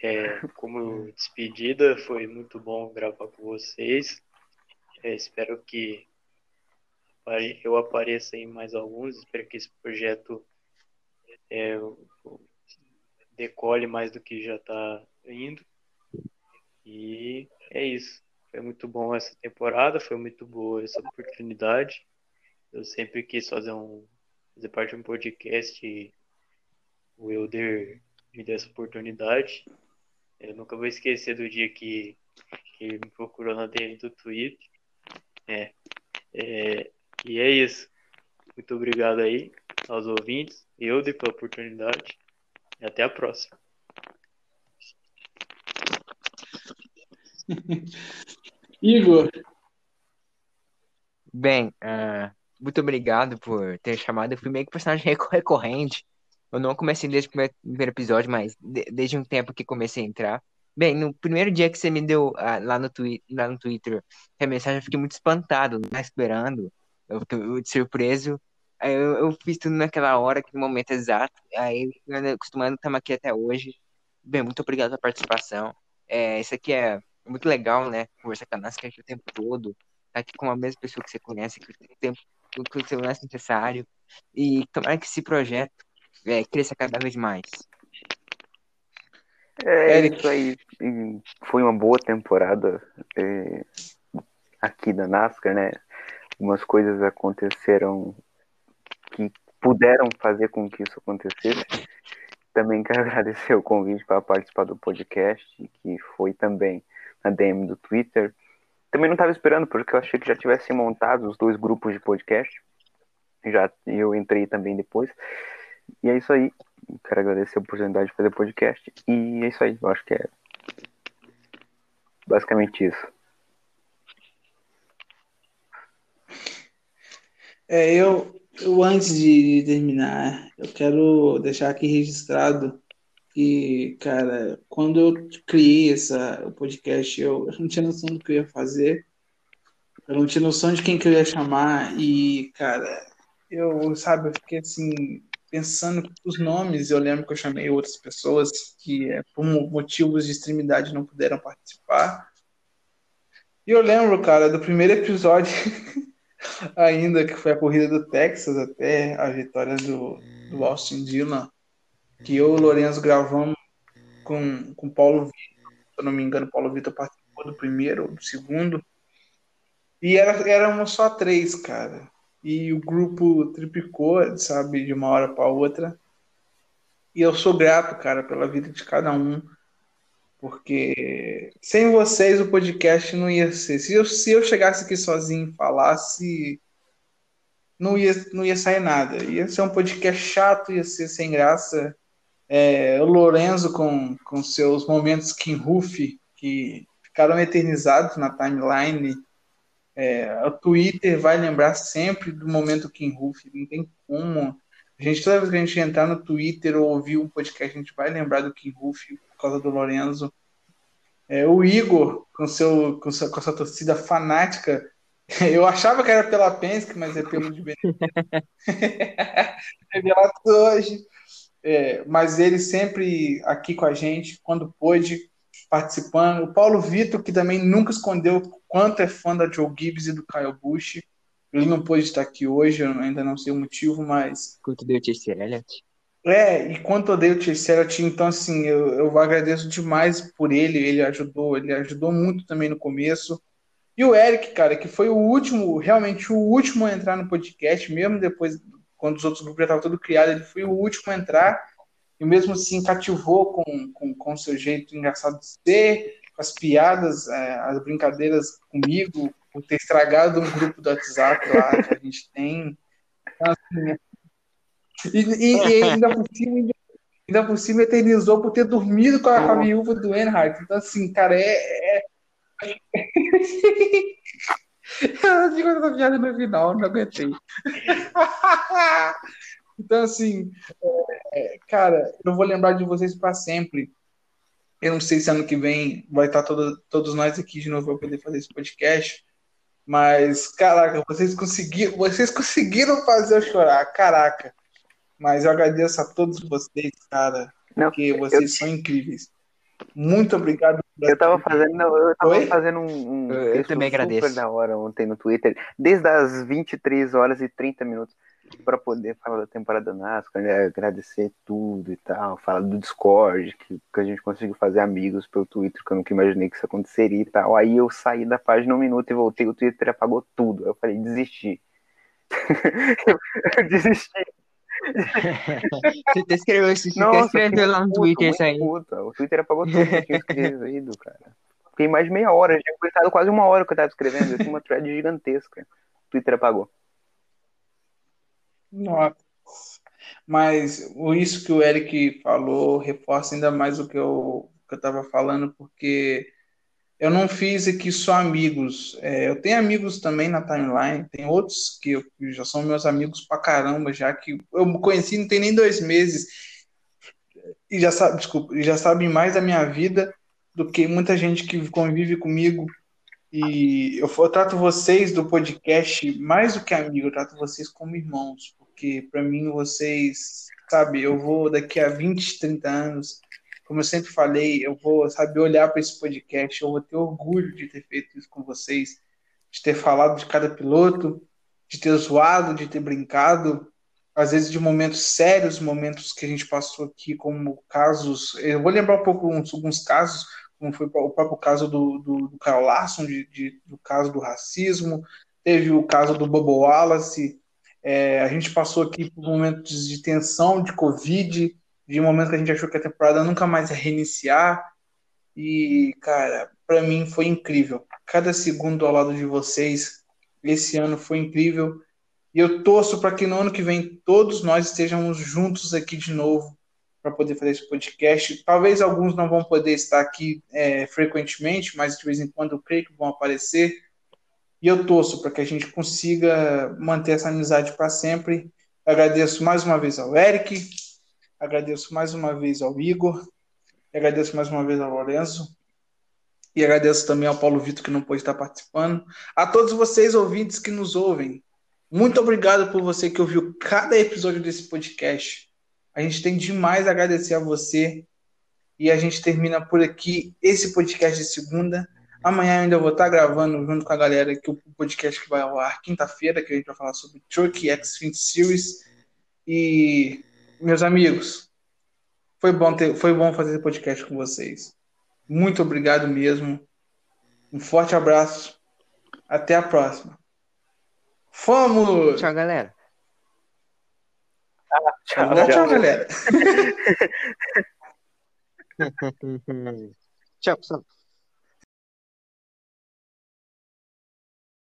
é, como despedida, foi muito bom gravar com vocês. É, espero que eu apareça em mais alguns. Espero que esse projeto é, decole mais do que já está indo. E é isso. Foi muito bom essa temporada, foi muito boa essa oportunidade. Eu sempre quis fazer um fazer parte de um podcast e o Wilder me deu essa oportunidade. Eu nunca vou esquecer do dia que, que ele me procurou na DM do Twitter. É, é, e é isso. Muito obrigado aí aos ouvintes, Wilder, pela oportunidade. E até a próxima. Igor, Bem, ah, muito obrigado por ter chamado. Eu fui meio que personagem reco- recorrente. Eu não comecei desde o primeiro, episódio, mas de- desde um tempo que comecei a entrar. Bem, no primeiro dia que você me deu ah, lá no, lá no Twitter a mensagem, eu fiquei muito espantado, não esperando. Eu fiquei muito surpreso. Aí eu, eu fiz tudo naquela hora, aquele momento exato. Aí, acostumando, estamos aqui até hoje. Bem, muito obrigado pela participação. É, isso aqui é muito legal, né? Conversar com a Nascar o tempo todo tá aqui com a mesma pessoa que você conhece, que tem tempo que você é necessário. E tomara que esse projeto é, cresça cada vez mais. É Eric. isso aí. Foi uma boa temporada é, aqui da NASCAR, né? Algumas coisas aconteceram que puderam fazer com que isso acontecesse. Também quero agradecer o convite para participar do podcast, que foi também na DM do Twitter. Também não estava esperando, porque eu achei que já tivessem montado os dois grupos de podcast. Já eu entrei também depois. E é isso aí. Quero agradecer a oportunidade de fazer podcast. E é isso aí. Eu acho que é basicamente isso. é, eu, eu antes de terminar, eu quero deixar aqui registrado que, cara, quando eu criei essa, o podcast, eu, eu não tinha noção do que eu ia fazer, eu não tinha noção de quem que eu ia chamar, e, cara, eu, sabe, eu fiquei assim, pensando os nomes, eu lembro que eu chamei outras pessoas que, é, por mo- motivos de extremidade, não puderam participar. E eu lembro, cara, do primeiro episódio, ainda, que foi a corrida do Texas, até a vitória do, do Austin Dillon, que eu e o Lourenço gravamos com o Paulo Vitor, se eu não me engano, Paulo Vitor participou do primeiro do segundo. E era, éramos só três, cara. E o grupo triplicou, sabe, de uma hora para outra. E eu sou grato, cara, pela vida de cada um. Porque sem vocês o podcast não ia ser. Se eu, se eu chegasse aqui sozinho e falasse, não ia, não ia sair nada. Ia ser um podcast chato, ia ser sem graça. É, o Lorenzo com, com seus momentos King Ruff, que ficaram eternizados na timeline. É, o Twitter vai lembrar sempre do momento King Ruff, não tem como. A gente, toda vez que a gente entrar no Twitter ou ouvir um podcast, a gente vai lembrar do King Ruff por causa do Lorenzo. É, o Igor, com, seu, com, sua, com sua torcida fanática, eu achava que era pela Penske, mas é pelo de Revelado hoje. É, mas ele sempre aqui com a gente, quando pôde, participando. O Paulo Vitor, que também nunca escondeu quanto é fã da Joe Gibbs e do Kyle Busch. Ele não pôde estar aqui hoje, eu ainda não sei o motivo, mas. Quanto deu o Chase Elliott? É, e quanto eu dei o Chase Elliott, então assim, eu, eu agradeço demais por ele, ele ajudou, ele ajudou muito também no começo. E o Eric, cara, que foi o último, realmente o último a entrar no podcast, mesmo depois, quando os outros grupos já estavam tudo criado, ele foi o último a entrar, e mesmo assim cativou com, com, com seu jeito engraçado de ser, com as piadas, é, as brincadeiras comigo, por ter estragado um grupo do WhatsApp lá que a gente tem. Então, assim, e, e, e, ainda, por cima, ainda por cima eternizou por ter dormido com a, com a viúva do Enhardt. Então, assim, cara, é. é... Eu digo essa piada no final, não aguentei. então, assim, é, cara, eu vou lembrar de vocês para sempre. Eu não sei se ano que vem vai estar todo, todos nós aqui de novo para poder fazer esse podcast. Mas, caraca, vocês conseguiram, vocês conseguiram fazer eu chorar, caraca. Mas eu agradeço a todos vocês, cara, Não, porque vocês eu... são incríveis. Muito obrigado. Eu tava fazendo, eu tava Oi? fazendo um, um eu, eu também agradeço. da hora ontem no Twitter, desde as 23 horas e 30 minutos para poder falar da temporada NASCAR, né? agradecer tudo e tal, falar do Discord, que, que a gente conseguiu fazer amigos pelo Twitter, que eu nunca imaginei que isso aconteceria e tal. Aí eu saí da página um minuto e voltei, o Twitter apagou tudo. Eu falei, desisti. eu desisti. Você escreveu, você Nossa, escreveu lá no puto, Twitter isso aí. Puta. O Twitter apagou tudo que eu tinha escrevido, cara. Fiquei mais de meia hora, já tinha quase uma hora que eu tava escrevendo. Eu tinha uma thread gigantesca. O Twitter apagou. Nossa. Mas isso que o Eric falou reforça ainda mais o que eu estava falando, porque eu não fiz aqui só amigos. É, eu tenho amigos também na timeline, tem outros que, eu, que, já são meus amigos pra caramba, já que eu conheci não tem nem dois meses e já sabe, desculpa, já sabem mais da minha vida do que muita gente que convive comigo e eu, eu, trato vocês do podcast mais do que amigo, eu trato vocês como irmãos, porque para mim vocês, sabe, eu vou daqui a 20, 30 anos, como eu sempre falei, eu vou, sabe, olhar para esse podcast, eu vou ter orgulho de ter feito isso com vocês, de ter falado de cada piloto, de ter zoado, de ter brincado, às vezes de momentos sérios, momentos que a gente passou aqui, como casos. Eu vou lembrar um pouco uns, alguns casos, como foi o próprio caso do, do, do Carl Larson, de, de, do caso do racismo, teve o caso do Bobo Wallace, é, a gente passou aqui por momentos de tensão, de Covid, de momentos que a gente achou que a temporada nunca mais ia reiniciar, e, cara, para mim foi incrível. Cada segundo ao lado de vocês, esse ano foi incrível, e eu torço para que no ano que vem todos nós estejamos juntos aqui de novo, para poder fazer esse podcast. Talvez alguns não vão poder estar aqui é, frequentemente, mas de vez em quando eu creio que vão aparecer. E eu torço para que a gente consiga manter essa amizade para sempre. agradeço mais uma vez ao Eric, agradeço mais uma vez ao Igor, agradeço mais uma vez ao Lorenzo. E agradeço também ao Paulo Vitor, que não pôde estar participando. A todos vocês, ouvintes que nos ouvem, muito obrigado por você que ouviu cada episódio desse podcast. A gente tem demais a agradecer a você. E a gente termina por aqui esse podcast de segunda. Amanhã ainda vou estar gravando junto com a galera aqui o podcast que vai ao ar quinta-feira, que a gente vai falar sobre Turkey X20 Series. E, meus amigos, foi bom, ter, foi bom fazer esse podcast com vocês. Muito obrigado mesmo. Um forte abraço. Até a próxima. Fomos! Tchau, galera. Tchau, tchau, tchau galera. tchau, pessoal.